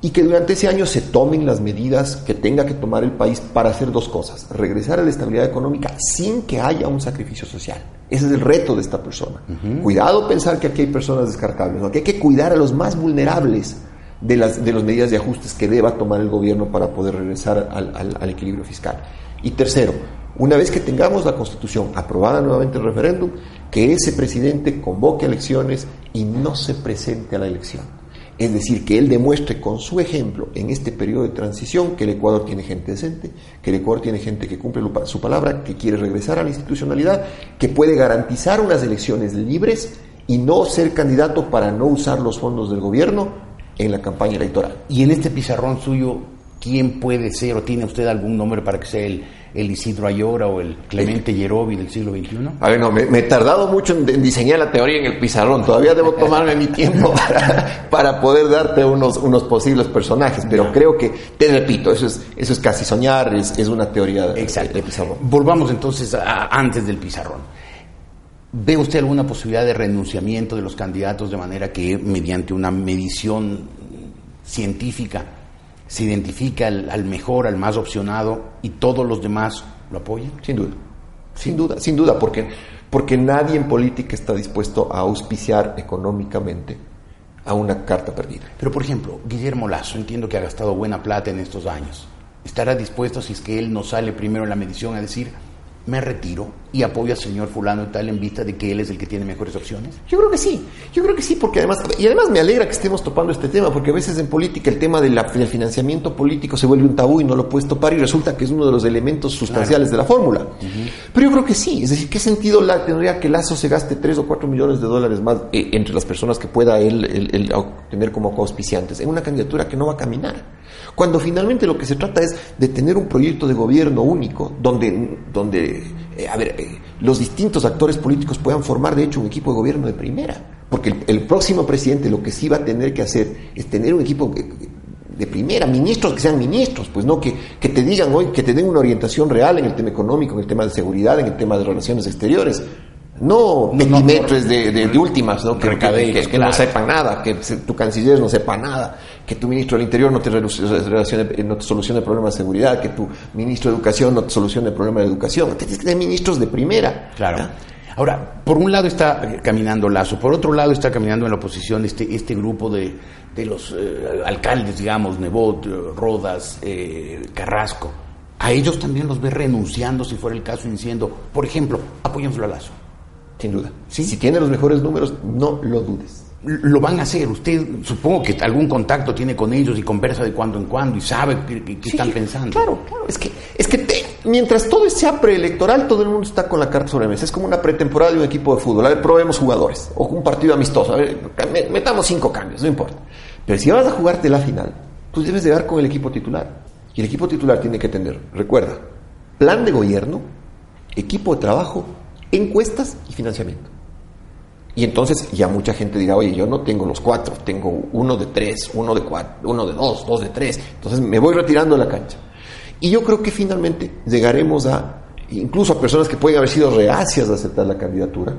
y que durante ese año se tomen las medidas que tenga que tomar el país para hacer dos cosas, regresar a la estabilidad económica sin que haya un sacrificio social. Ese es el reto de esta persona. Cuidado pensar que aquí hay personas descartables, ¿no? que hay que cuidar a los más vulnerables de las de medidas de ajustes que deba tomar el gobierno para poder regresar al, al equilibrio fiscal. Y tercero, una vez que tengamos la constitución aprobada nuevamente el referéndum, que ese presidente convoque elecciones y no se presente a la elección es decir, que él demuestre con su ejemplo en este periodo de transición que el Ecuador tiene gente decente, que el Ecuador tiene gente que cumple su palabra, que quiere regresar a la institucionalidad, que puede garantizar unas elecciones libres y no ser candidato para no usar los fondos del gobierno en la campaña electoral. Y en este pizarrón suyo, ¿quién puede ser o tiene usted algún nombre para que sea el, el Isidro Ayora o el Clemente Yerobi del siglo XXI? A ver, no, me, he tardado mucho en, diseñar la teoría en el pizarrón. Todavía debo tomarme mi tiempo <laughs> para, poder darte unos, unos posibles personajes, pero creo que, te repito, eso es, eso es casi soñar, es, es una teoría de, Exacto. pizarrón. Volvamos entonces antes del pizarrón. ¿Ve usted alguna posibilidad de renunciamiento de los candidatos de manera que mediante una medición científica se identifica al, mejor, al más opcionado y todos los demás lo apoyan? Sin duda, sin duda, sin duda, porque, porque nadie en política está dispuesto a auspiciar económicamente a una carta perdida. Pero por ejemplo, Guillermo Lazo, entiendo que ha gastado buena plata en estos años. ¿Estará dispuesto, si es que él no sale primero en la medición, a decir, me retiro y apoyo al señor fulano y tal en vista de que él es el que tiene mejores opciones? Yo creo que sí, yo creo que sí, porque además, y además me alegra que estemos topando este tema, porque a veces en política el tema de la, del financiamiento político se vuelve un tabú y no lo puedes topar y resulta que es uno de los elementos sustanciales de la fórmula. Pero yo creo que sí, es decir, ¿qué sentido la, tendría que Lazo se gaste 3 o 4 millones de dólares más eh, entre las personas que pueda él, él, tener como coauspiciantes en una candidatura que no va a caminar? Cuando finalmente lo que se trata es de tener un proyecto de gobierno único donde, donde eh, a ver, eh, los distintos actores políticos puedan formar de hecho un equipo de gobierno de primera. Porque el, próximo presidente lo que sí va a tener que hacer es tener un equipo de primera, ministros que sean ministros, pues no que, que te digan hoy, que te den una orientación real en el tema económico, en el tema de seguridad, en el tema de relaciones exteriores. No milimetres de, de, últimas, ¿no? Que, que, no sepan nada, que tu canciller no sepa nada, que tu ministro del Interior no te, relacione, no te solucione problemas de seguridad, que tu ministro de Educación no te solucione problemas de educación. Tienes que tener ministros de primera. Claro. Ahora, por un lado está caminando Lazo, por otro lado está caminando en la oposición este, este grupo de, de los eh, alcaldes, digamos, Nebot, Rodas, eh, Carrasco. A ellos también los ve renunciando, si fuera el caso, diciendo, por ejemplo, apoyémoslo a Lazo. Sin duda. Si tiene los mejores números, no lo dudes. Lo van a hacer. Usted supongo que algún contacto tiene con ellos y conversa de cuando en cuando y sabe qué, están pensando. Claro, claro. Es que, es que mientras todo sea preelectoral, todo el mundo está con la carta sobre la mesa. Es como una pretemporada de un equipo de fútbol. A ver, probemos jugadores. O un partido amistoso. A ver, metamos cinco cambios, no importa. Pero si vas a jugarte la final, tú debes de con el equipo titular. Y el equipo titular tiene que tener, recuerda, plan de gobierno, equipo de trabajo encuestas y financiamiento. Y entonces ya mucha gente dirá, oye, yo no tengo los cuatro, tengo uno de tres, uno de cuatro, uno de dos, dos de tres. Entonces me voy retirando de la cancha. Y yo creo que finalmente llegaremos a, incluso a personas que pueden haber sido reacias de aceptar la candidatura,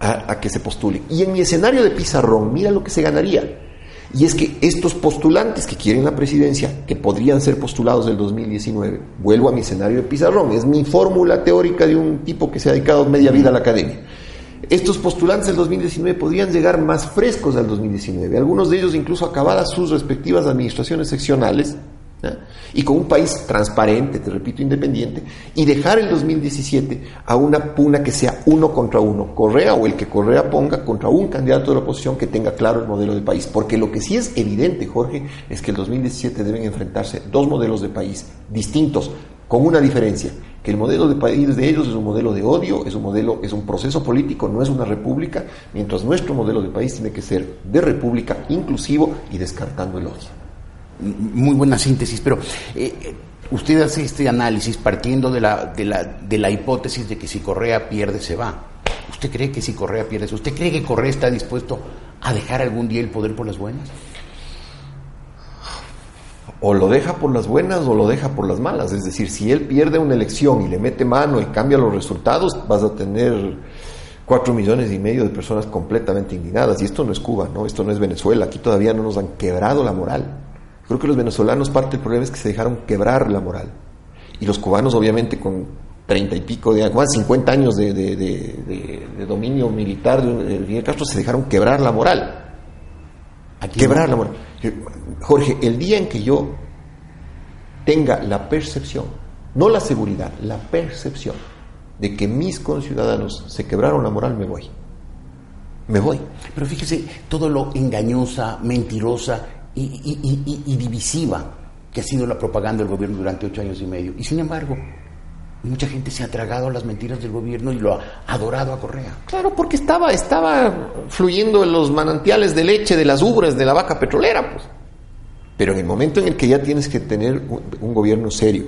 a, a que se postule. Y en mi escenario de pizarrón, mira lo que se ganaría. Y es que estos postulantes que quieren la presidencia, que podrían ser postulados del 2019, vuelvo a mi escenario de pizarrón, es mi fórmula teórica de un tipo que se ha dedicado media vida a la academia. Estos postulantes del 2019 podrían llegar más frescos al 2019, algunos de ellos incluso acabadas sus respectivas administraciones seccionales, y con un país transparente, te repito, independiente, y dejar el 2017 a una pugna que sea uno contra uno, Correa o el que Correa ponga contra un candidato de la oposición que tenga claro el modelo de país. Porque lo que sí es evidente, Jorge, es que el 2017 deben enfrentarse dos modelos de país distintos, con una diferencia, que el modelo de país de ellos es un modelo de odio, es un modelo, es un proceso político, no es una república, mientras nuestro modelo de país tiene que ser de república, inclusivo y descartando el odio muy buena síntesis, pero eh, usted hace este análisis partiendo de la, de, la, de la hipótesis de que si Correa pierde, se va. ¿Usted cree que si Correa pierde, usted cree que Correa está dispuesto a dejar algún día el poder por las buenas? O lo deja por las buenas o lo deja por las malas. Es decir, si él pierde una elección y le mete mano y cambia los resultados, vas a tener cuatro millones y medio de personas completamente indignadas. Y esto no es Cuba, ¿no? Esto no es Venezuela. Aquí todavía no nos han quebrado la moral. Creo que los venezolanos parte del problema es que se dejaron quebrar la moral. Y los cubanos obviamente con treinta y pico de años, cincuenta años de, dominio militar de, Fidel Castro se dejaron quebrar la moral. quebrar la moral. Jorge, el día en que yo tenga la percepción, no la seguridad, la percepción de que mis conciudadanos se quebraron la moral, me voy. Me voy. Pero fíjese, todo lo engañosa, mentirosa y, divisiva que ha sido la propaganda del gobierno durante ocho años y medio. Y sin embargo, mucha gente se ha tragado las mentiras del gobierno y lo ha adorado a Correa. Claro, porque estaba, estaba fluyendo en los manantiales de leche de las ubres de la vaca petrolera, pues. Pero en el momento en el que ya tienes que tener un, gobierno serio,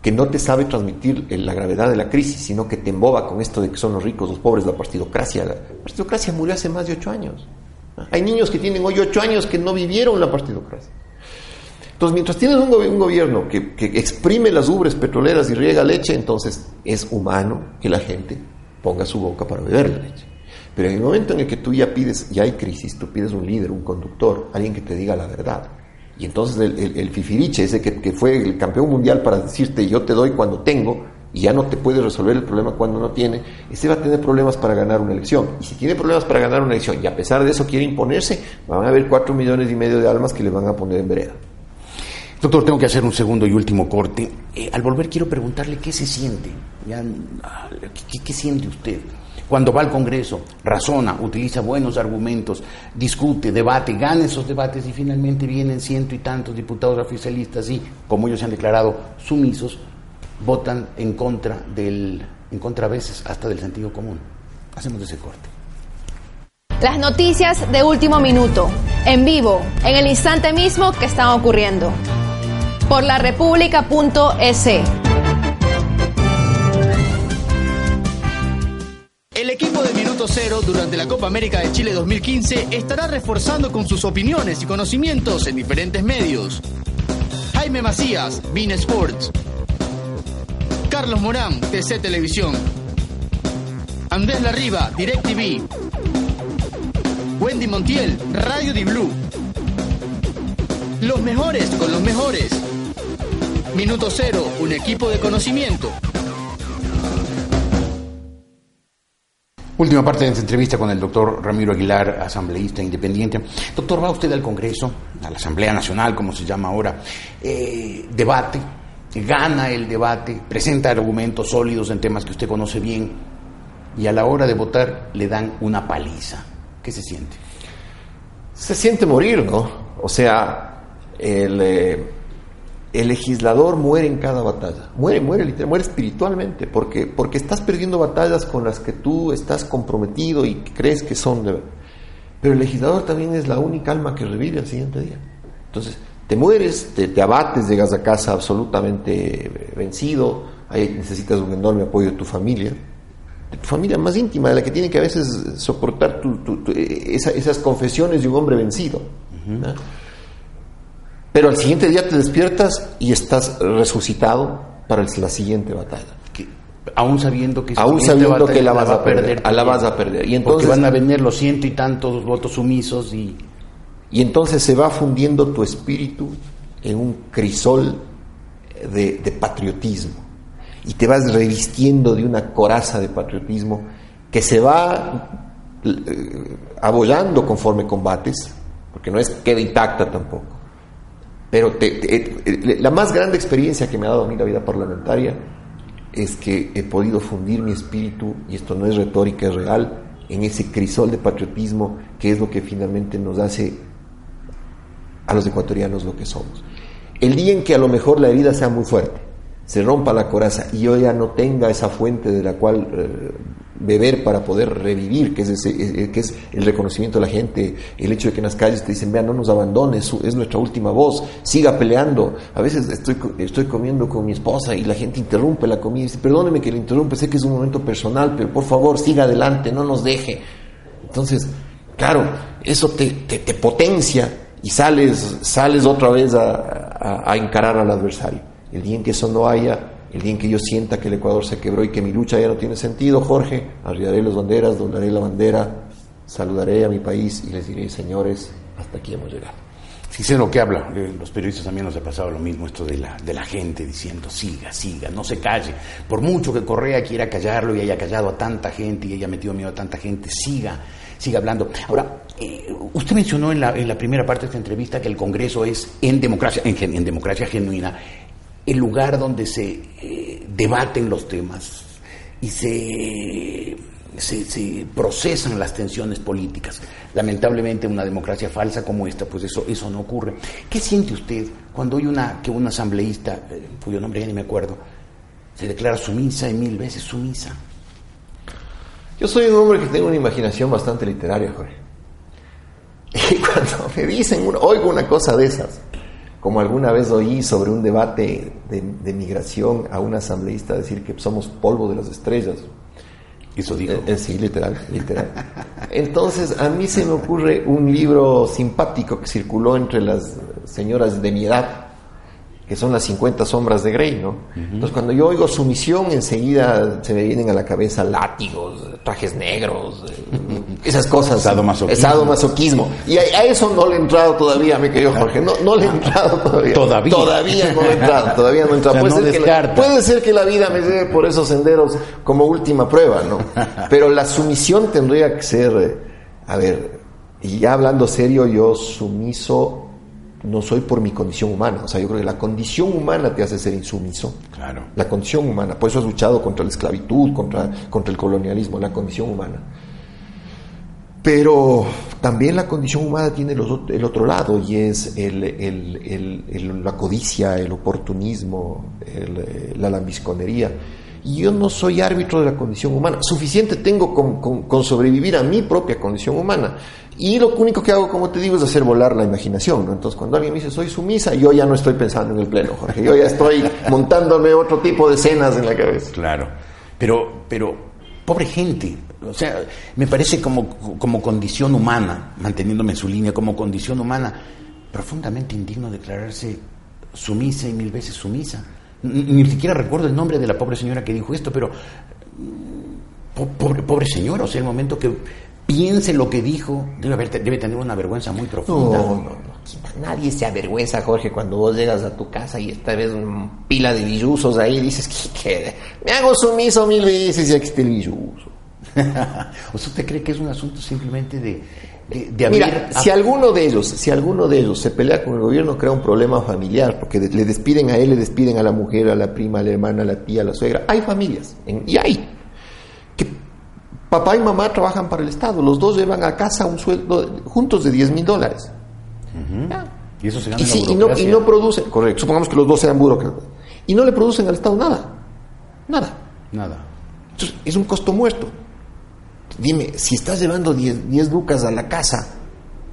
que no te sabe transmitir la gravedad de la crisis, sino que te emboba con esto de que son los ricos, los pobres, la partidocracia. La partidocracia murió hace más de ocho años. Hay niños que tienen hoy ocho años que no vivieron la partidocracia. Entonces, mientras tienes un, gobierno que, exprime las ubres petroleras y riega leche, entonces es humano que la gente ponga su boca para beber la leche. Pero en el momento en el que tú ya pides, ya hay crisis, tú pides un líder, un conductor, alguien que te diga la verdad. Y entonces el, fifiriche, ese que, que, fue el campeón mundial para decirte yo te doy cuando tengo, y ya no te puede resolver el problema cuando no tiene, ese va a tener problemas para ganar una elección. Y si tiene problemas para ganar una elección y a pesar de eso quiere imponerse, van a haber cuatro millones y medio de almas que le van a poner en vereda. Doctor, tengo que hacer un segundo y último corte. Eh, al volver quiero preguntarle qué se siente. Ah, ¿qué, siente usted? Cuando va al Congreso, razona, utiliza buenos argumentos, discute, debate, gana esos debates y finalmente vienen ciento y tantos diputados oficialistas y, como ellos se han declarado sumisos, votan en contra del, en contra a veces hasta del sentido común. Hacemos ese corte. Las noticias de último minuto, en vivo, en el instante mismo que están ocurriendo por la república.es. El equipo de Minuto Cero durante la Copa América de Chile 2015 estará reforzando con sus opiniones y conocimientos en diferentes medios. Jaime Macías, Bean Sports. Carlos Morán, TC Televisión. Andrés Larriba, DirecTV. Wendy Montiel, Radio Di Blue. Los mejores con los mejores. Minuto Cero, un equipo de conocimiento. Última parte de esta entrevista con el doctor Ramiro Aguilar, asambleísta independiente. Doctor, va usted al Congreso, a la Asamblea Nacional, como se llama ahora, eh, debate, gana el debate, presenta argumentos sólidos en temas que usted conoce bien y a la hora de votar le dan una paliza. ¿Qué se siente? Se siente morir, ¿no? O sea, el... Eh, legislador muere en cada batalla, muere, muere literalmente, muere espiritualmente, porque, porque estás perdiendo batallas con las que tú estás comprometido y crees que son de Pero el legislador también es la única alma que revive al siguiente día. Entonces, te mueres, te, abates, llegas a casa absolutamente vencido, ahí necesitas un enorme apoyo de tu familia, de tu familia más íntima, de la que tiene que a veces soportar esas confesiones de un hombre vencido. Pero al siguiente día te despiertas y estás resucitado para la siguiente batalla. aún sabiendo que, aún sabiendo que la vas a perder, a la vas a perder. Y entonces, porque van a venir los ciento y tantos votos sumisos y... Y entonces se va fundiendo tu espíritu en un crisol de, patriotismo. Y te vas revistiendo de una coraza de patriotismo que se va eh, abollando conforme combates, porque no es queda intacta tampoco pero la más grande experiencia que me ha dado a mí la vida parlamentaria es que he podido fundir mi espíritu, y esto no es retórica, es real, en ese crisol de patriotismo que es lo que finalmente nos hace a los ecuatorianos lo que somos. El día en que a lo mejor la herida sea muy fuerte, se rompa la coraza y yo ya no tenga esa fuente de la cual eh, beber para poder revivir, que es, ese, eh, que es el reconocimiento de la gente, el hecho de que en las calles te dicen, vean, no nos abandones, es nuestra última voz, siga peleando. A veces estoy, estoy comiendo con mi esposa y la gente interrumpe la comida y dice, perdóneme que le interrumpe, sé que es un momento personal, pero por favor siga adelante, no nos deje. Entonces, claro, eso te, te, potencia y sales, sales otra vez a, a encarar al adversario. El día en que eso no haya, el día en que yo sienta que el Ecuador se quebró y que mi lucha ya no tiene sentido, Jorge, arriaré las banderas, doblaré la bandera, saludaré a mi país y les diré, señores, hasta aquí hemos llegado. Sí sé lo que habla, eh, los periodistas también nos ha pasado lo mismo, esto de la, de la gente diciendo, siga, siga, no se calle. Por mucho que Correa quiera callarlo y haya callado a tanta gente y haya metido miedo a tanta gente, siga, siga hablando. Ahora, eh, usted mencionó en la, en la, primera parte de esta entrevista que el Congreso es en democracia, en, democracia genuina, el lugar donde se eh, debaten los temas y se, se, procesan las tensiones políticas. Lamentablemente en una democracia falsa como esta, pues eso, eso no ocurre. ¿Qué siente usted cuando hay una, que un asambleísta, eh, cuyo nombre ya ni me acuerdo, se declara sumisa y mil veces sumisa? Yo soy un hombre que tengo una imaginación bastante literaria, Jorge. <laughs> Y cuando me dicen, oigo una cosa de esas, como alguna vez oí sobre un debate de, migración a un asambleísta decir que somos polvo de las estrellas. Eso dijo. Eh, eh, sí, literal, literal. Entonces, a mí se me ocurre un libro simpático que circuló entre las señoras de mi edad, que son las 50 sombras de Grey, ¿no? Entonces, cuando yo oigo sumisión, enseguida se me vienen a la cabeza látigos, trajes negros, eh, esas cosas. Sadomasoquismo. masoquismo. Y a, eso no le he entrado todavía, me querido Jorge. No, no le he entrado todavía. Todavía. Todavía no le he entrado, todavía no he entrado. puede, ser que puede ser que la vida me lleve por esos senderos como última prueba, ¿no? <laughs> Pero la sumisión tendría que ser, eh, a ver, y ya hablando serio, yo sumiso no soy por mi condición humana. O sea, yo creo que la condición humana te hace ser insumiso. Claro. La condición humana. Por eso has luchado contra la esclavitud, contra, contra el colonialismo, la condición humana. Pero también la condición humana tiene el otro lado y es la codicia, el oportunismo, la lambisconería. Y yo no soy árbitro de la condición humana. Suficiente tengo con, sobrevivir a mi propia condición humana. Y lo único que hago, como te digo, es hacer volar la imaginación. Entonces, cuando alguien me dice soy sumisa, yo ya no estoy pensando en el pleno, Jorge. Yo ya estoy <laughs> montándome otro tipo de escenas en la cabeza. Claro. Pero, pero, pobre gente. O sea, me parece como, como condición humana, manteniéndome en su línea, como condición humana, profundamente indigno declararse sumisa y mil veces sumisa ni siquiera recuerdo el nombre de la pobre señora que dijo esto, pero mm, pobre, pobre señora, o sea, el momento que piense lo que dijo, debe, debe tener una vergüenza muy profunda. No, no, no. Nadie se avergüenza, Jorge, cuando vos llegas a tu casa y esta vez una pila de billusos ahí, dices, ¿qué, Me hago sumiso mil veces y aquí está el billuso. ¿O <laughs> ¿Usted cree que es un asunto simplemente de, Mira, si alguno de ellos, si alguno de ellos se pelea con el gobierno, crea un problema familiar, porque le despiden a él, le despiden a la mujer, a la prima, a la hermana, a la tía, a la suegra. Hay familias, y hay, papá y mamá trabajan para el Estado, los dos llevan a casa un sueldo juntos de 10 mil dólares. Y eso se gana y, no, y no producen, correcto, supongamos que los dos sean burócratas, y no le producen al Estado nada, nada. Nada. Entonces, es un costo muerto. Dime, si estás llevando 10 lucas a la casa,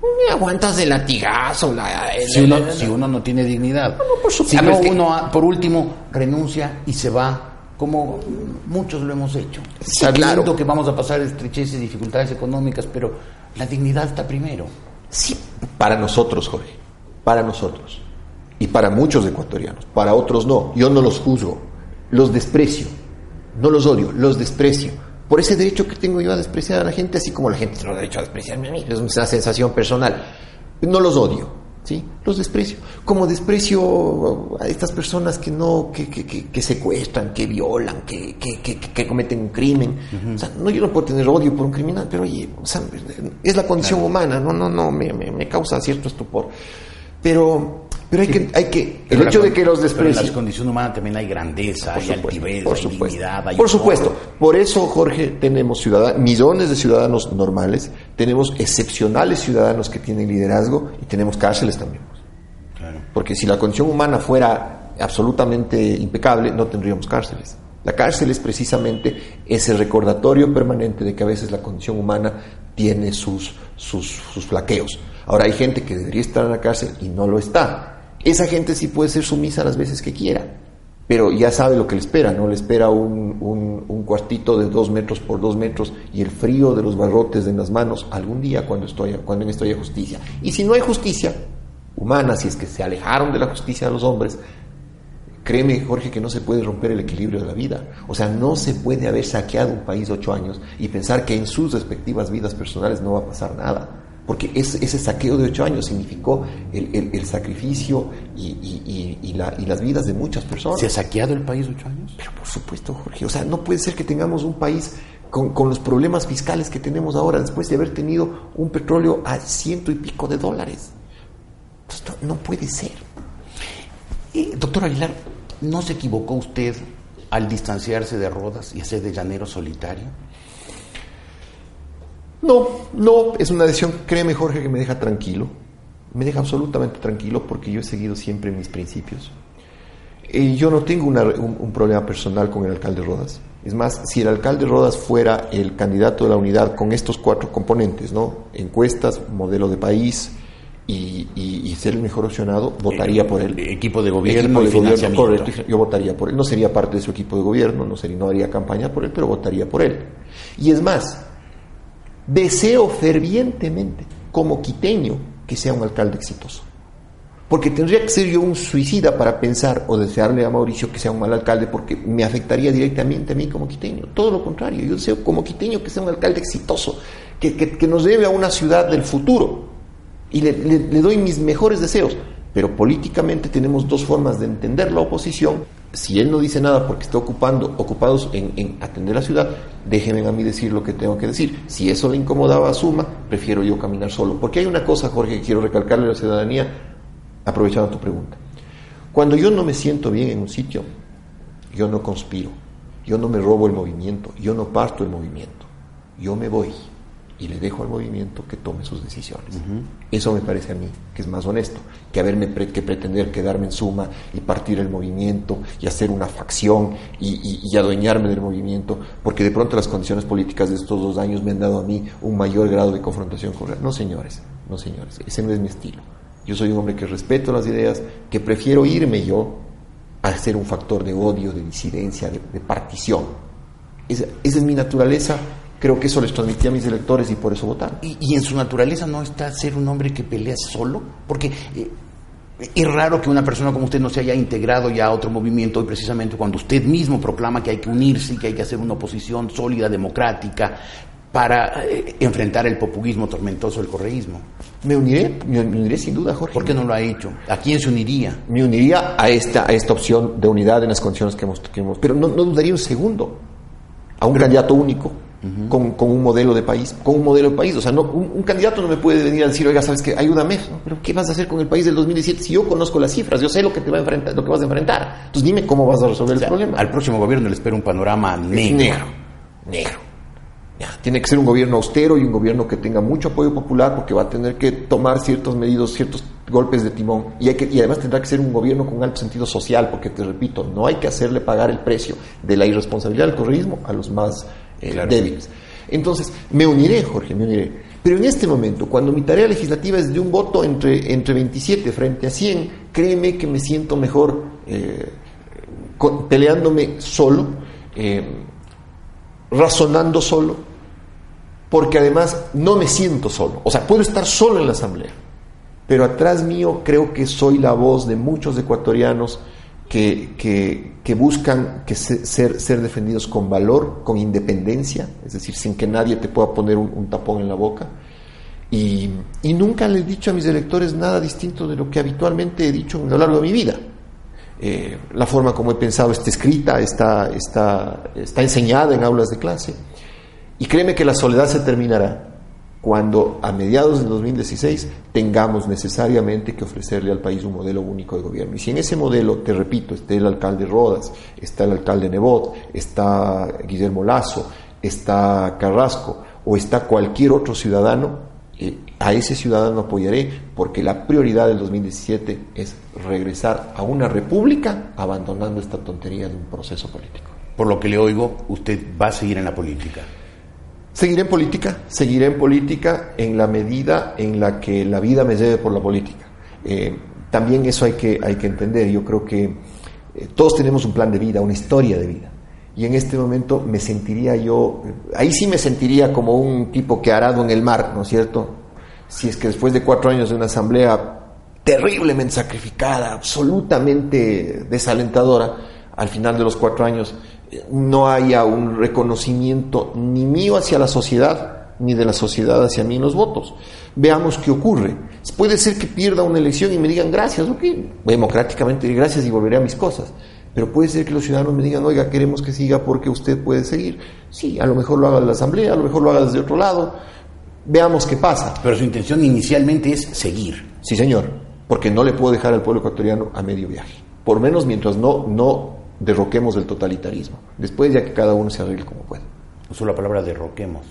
me aguantas el latigazo. La, si, uno, no tiene dignidad. por si no, uno, por último, renuncia y se va, como muchos lo hemos hecho. Sabiendo que vamos a pasar estrecheces y dificultades económicas, pero la dignidad está primero. Sí, para nosotros, Jorge, para nosotros. Y para muchos ecuatorianos, para otros no. Yo no los juzgo, los desprecio. No los odio, los desprecio por ese derecho que tengo yo a despreciar a la gente, así como la gente tiene el derecho a despreciarme a mí, es una sensación personal. No los odio, ¿sí? Los desprecio. Como desprecio a estas personas que no, que, que, que, secuestran, que violan, que, que, cometen un crimen. O sea, no, yo no puedo tener odio por un criminal, pero oye, es la condición humana, no, no, no, me, me, me causa cierto estupor. Pero pero hay que, hay que el hecho de que los desprecien. en la condición humana también hay grandeza, hay altivez, hay dignidad, hay Por supuesto. Por eso, Jorge, tenemos ciudadanos, millones de ciudadanos normales, tenemos excepcionales ciudadanos que tienen liderazgo y tenemos cárceles también. Claro. Porque si la condición humana fuera absolutamente impecable, no tendríamos cárceles. La cárcel es precisamente ese recordatorio permanente de que a veces la condición humana tiene sus, sus, sus flaqueos. Ahora hay gente que debería estar en la cárcel y no lo está esa gente sí puede ser sumisa las veces que quiera, pero ya sabe lo que le espera, ¿no? Le espera un, un, cuartito de dos metros por dos metros y el frío de los barrotes en las manos algún día cuando, estoy, cuando en esto haya justicia. Y si no hay justicia humana, si es que se alejaron de la justicia de los hombres, Créeme, Jorge, que no se puede romper el equilibrio de la vida. O sea, no se puede haber saqueado un país ocho años y pensar que en sus respectivas vidas personales no va a pasar nada porque ese, saqueo de ocho años significó el, sacrificio y, las vidas de muchas personas. ¿Se ha saqueado el país ocho años? Pero por supuesto, Jorge. O sea, no puede ser que tengamos un país con, los problemas fiscales que tenemos ahora después de haber tenido un petróleo a ciento y pico de dólares. No puede ser. doctor Aguilar, ¿no se equivocó usted al distanciarse de Rodas y hacer de llanero solitario? No, no, es una decisión, créeme Jorge, que me deja tranquilo. Me deja absolutamente tranquilo porque yo he seguido siempre mis principios. Y yo no tengo un, problema personal con el alcalde Rodas. Es más, si el alcalde Rodas fuera el candidato de la unidad con estos cuatro componentes, ¿no? Encuestas, modelo de país y, ser el mejor opcionado, votaría por él. Equipo de gobierno, equipo de gobierno correcto, yo votaría por él. No sería parte de su equipo de gobierno, no, sería, no haría campaña por él, pero votaría por él. Y es más, Deseo fervientemente, como quiteño, que sea un alcalde exitoso. Porque tendría que ser yo un suicida para pensar o desearle a Mauricio que sea un mal alcalde porque me afectaría directamente a mí como quiteño. Todo lo contrario, yo deseo como quiteño que sea un alcalde exitoso, que, nos lleve a una ciudad del futuro. Y le, le doy mis mejores deseos. Pero políticamente tenemos dos formas de entender la oposición si él no dice nada porque está ocupando, ocupados en, atender la ciudad, déjenme a mí decir lo que tengo que decir. Si eso le incomodaba a Suma, prefiero yo caminar solo. Porque hay una cosa, Jorge, que quiero recalcarle a la ciudadanía aprovechando tu pregunta. Cuando yo no me siento bien en un sitio, yo no conspiro, yo no me robo el movimiento, yo no parto el movimiento, yo me voy y le dejo al movimiento que tome sus decisiones. Eso me parece a mí que es más honesto que haberme que pretender quedarme en suma y partir el movimiento y hacer una facción y, y, adueñarme del movimiento, porque de pronto las condiciones políticas de estos dos años me han dado a mí un mayor grado de confrontación con... No, señores, no, señores, ese no es mi estilo. Yo soy un hombre que respeto las ideas, que prefiero irme yo a ser un factor de odio, de disidencia, de, partición. Esa, esa es mi naturaleza Creo que eso les transmití a mis electores y por eso votaron. ¿Y, en su naturaleza no está ser un hombre que pelea solo? Porque eh, es raro que una persona como usted no se haya integrado ya a otro movimiento y precisamente cuando usted mismo proclama que hay que unirse y que hay que hacer una oposición sólida, democrática, para eh, enfrentar el populismo tormentoso del correísmo. Me uniré, me uniré sin duda, Jorge. ¿Por qué no lo ha hecho? ¿A quién se uniría? Me uniría a esta, a esta opción de unidad en las condiciones que hemos... Que pero no, no dudaría un segundo a un candidato único con, un modelo de país, con un modelo de país. O sea, no, un, candidato no me puede venir a decir, oiga, ¿sabes qué? Ayúdame. Pero ¿qué vas a hacer con el país del 2017 si yo conozco las cifras? Yo sé lo que te va a enfrentar, lo que vas a enfrentar. Entonces dime cómo vas a resolver el problema. Al próximo gobierno le espera un panorama negro. Negro. Negro. tiene que ser un gobierno austero y un gobierno que tenga mucho apoyo popular porque va a tener que tomar ciertos medidos, ciertos golpes de timón. Y, hay que, y además tendrá que ser un gobierno con alto sentido social porque, te repito, no hay que hacerle pagar el precio de la irresponsabilidad del correísmo a los más eh, débiles. Entonces, me uniré, Jorge, me uniré. Pero en este momento, cuando mi tarea legislativa es de un voto entre, entre 27 frente a 100, créeme que me siento mejor eh, peleándome solo, eh, razonando solo, porque además no me siento solo. O sea, puedo estar solo en la Asamblea, pero atrás mío creo que soy la voz de muchos ecuatorianos que, que, buscan que ser, ser defendidos con valor, con independencia, es decir, sin que nadie te pueda poner un, tapón en la boca. Y, y, nunca le he dicho a mis electores nada distinto de lo que habitualmente he dicho a lo largo de mi vida. Eh, la forma como he pensado está escrita, está, está, está enseñada en aulas de clase. Y créeme que la soledad se terminará cuando a mediados del 2016 tengamos necesariamente que ofrecerle al país un modelo único de gobierno. Y si en ese modelo, te repito, está el alcalde Rodas, está el alcalde Nebot, está Guillermo Lazo, está Carrasco o está cualquier otro ciudadano, eh, a ese ciudadano apoyaré porque la prioridad del 2017 es regresar a una república abandonando esta tontería de un proceso político. Por lo que le oigo, usted va a seguir en la política. Seguiré en política, seguiré en política en la medida en la que la vida me lleve por la política. Eh, también eso hay que, hay que entender. Yo creo que eh, todos tenemos un plan de vida, una historia de vida. Y en este momento me sentiría yo, ahí sí me sentiría como un tipo que arado en el mar, ¿no es cierto? Si es que después de cuatro años de una asamblea terriblemente sacrificada, absolutamente desalentadora, al final de los cuatro años no haya un reconocimiento ni mío hacia la sociedad, ni de la sociedad hacia mí en los votos. Veamos qué ocurre. Puede ser que pierda una elección y me digan gracias, ok, democráticamente gracias y volveré a mis cosas. Pero puede ser que los ciudadanos me digan, oiga, queremos que siga porque usted puede seguir. Sí, a lo mejor lo haga de la Asamblea, a lo mejor lo haga desde otro lado. Veamos qué pasa. Pero su intención inicialmente es seguir. Sí, señor, porque no le puedo dejar al pueblo ecuatoriano a medio viaje. Por menos mientras no, no derroquemos el totalitarismo. Después ya que cada uno se arregle como pueda. Uso la palabra derroquemos.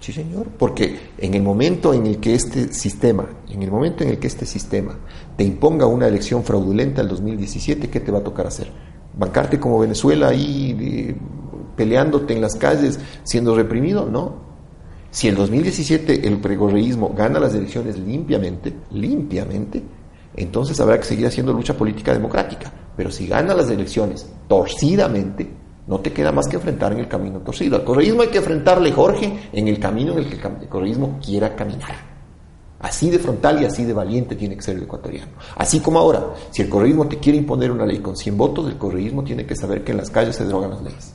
Sí, señor, porque en el momento en el que este sistema, en el momento en el que este sistema te imponga una elección fraudulenta el 2017, ¿qué te va a tocar hacer? ¿Bancarte como Venezuela ahí peleándote en las calles, siendo reprimido? No. Si el 2017 el pregorreísmo gana las elecciones limpiamente, limpiamente, entonces habrá que seguir haciendo lucha política democrática. Pero si gana las elecciones torcidamente, no te queda más que enfrentar en el camino torcido. Al correísmo hay que enfrentarle, Jorge, en el camino en el que el correísmo quiera caminar. Así de frontal y así de valiente tiene que ser el ecuatoriano. Así como ahora, si el correísmo te quiere imponer una ley con 100 votos, el correísmo tiene que saber que en las calles se drogan las leyes.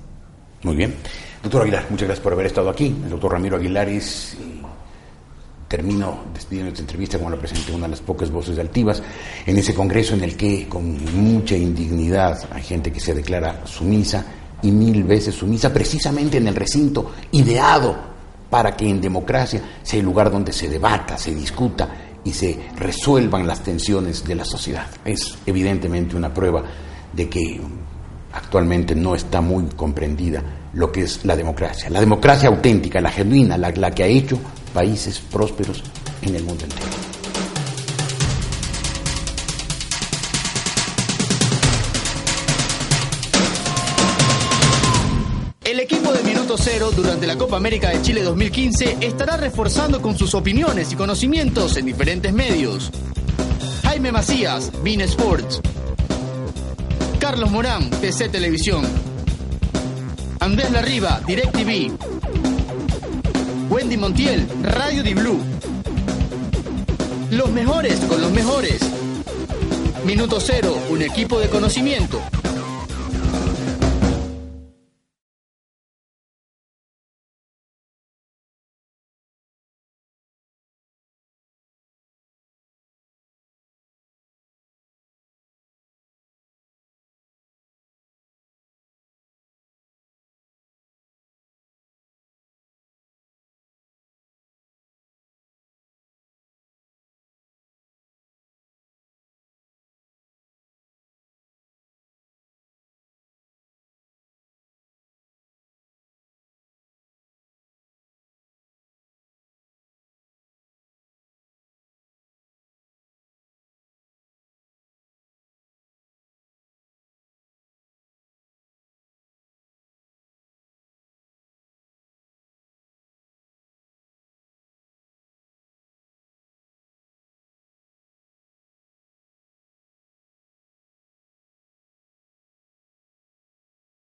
Muy bien. Doctor Aguilar, muchas gracias por haber estado aquí. El doctor Ramiro Aguilar es termino despidiendo esta entrevista como la presenté una de las pocas voces altivas en ese congreso en el que con mucha indignidad hay gente que se declara sumisa y mil veces sumisa precisamente en el recinto ideado para que en democracia sea el lugar donde se debata, se discuta y se resuelvan las tensiones de la sociedad. Es evidentemente una prueba de que actualmente no está muy comprendida lo que es la democracia. La democracia auténtica, la genuina, la, la que ha hecho países prósperos en el mundo entero. El equipo de Minuto Cero durante la Copa América de Chile 2015 estará reforzando con sus opiniones y conocimientos en diferentes medios. Jaime Macías, Bean Sports. Carlos Morán, TC Televisión. Andrés Larriba, DirecTV. Wendy Montiel, Radio Di Blue. Los mejores con los mejores. Minuto Cero, un equipo de conocimiento.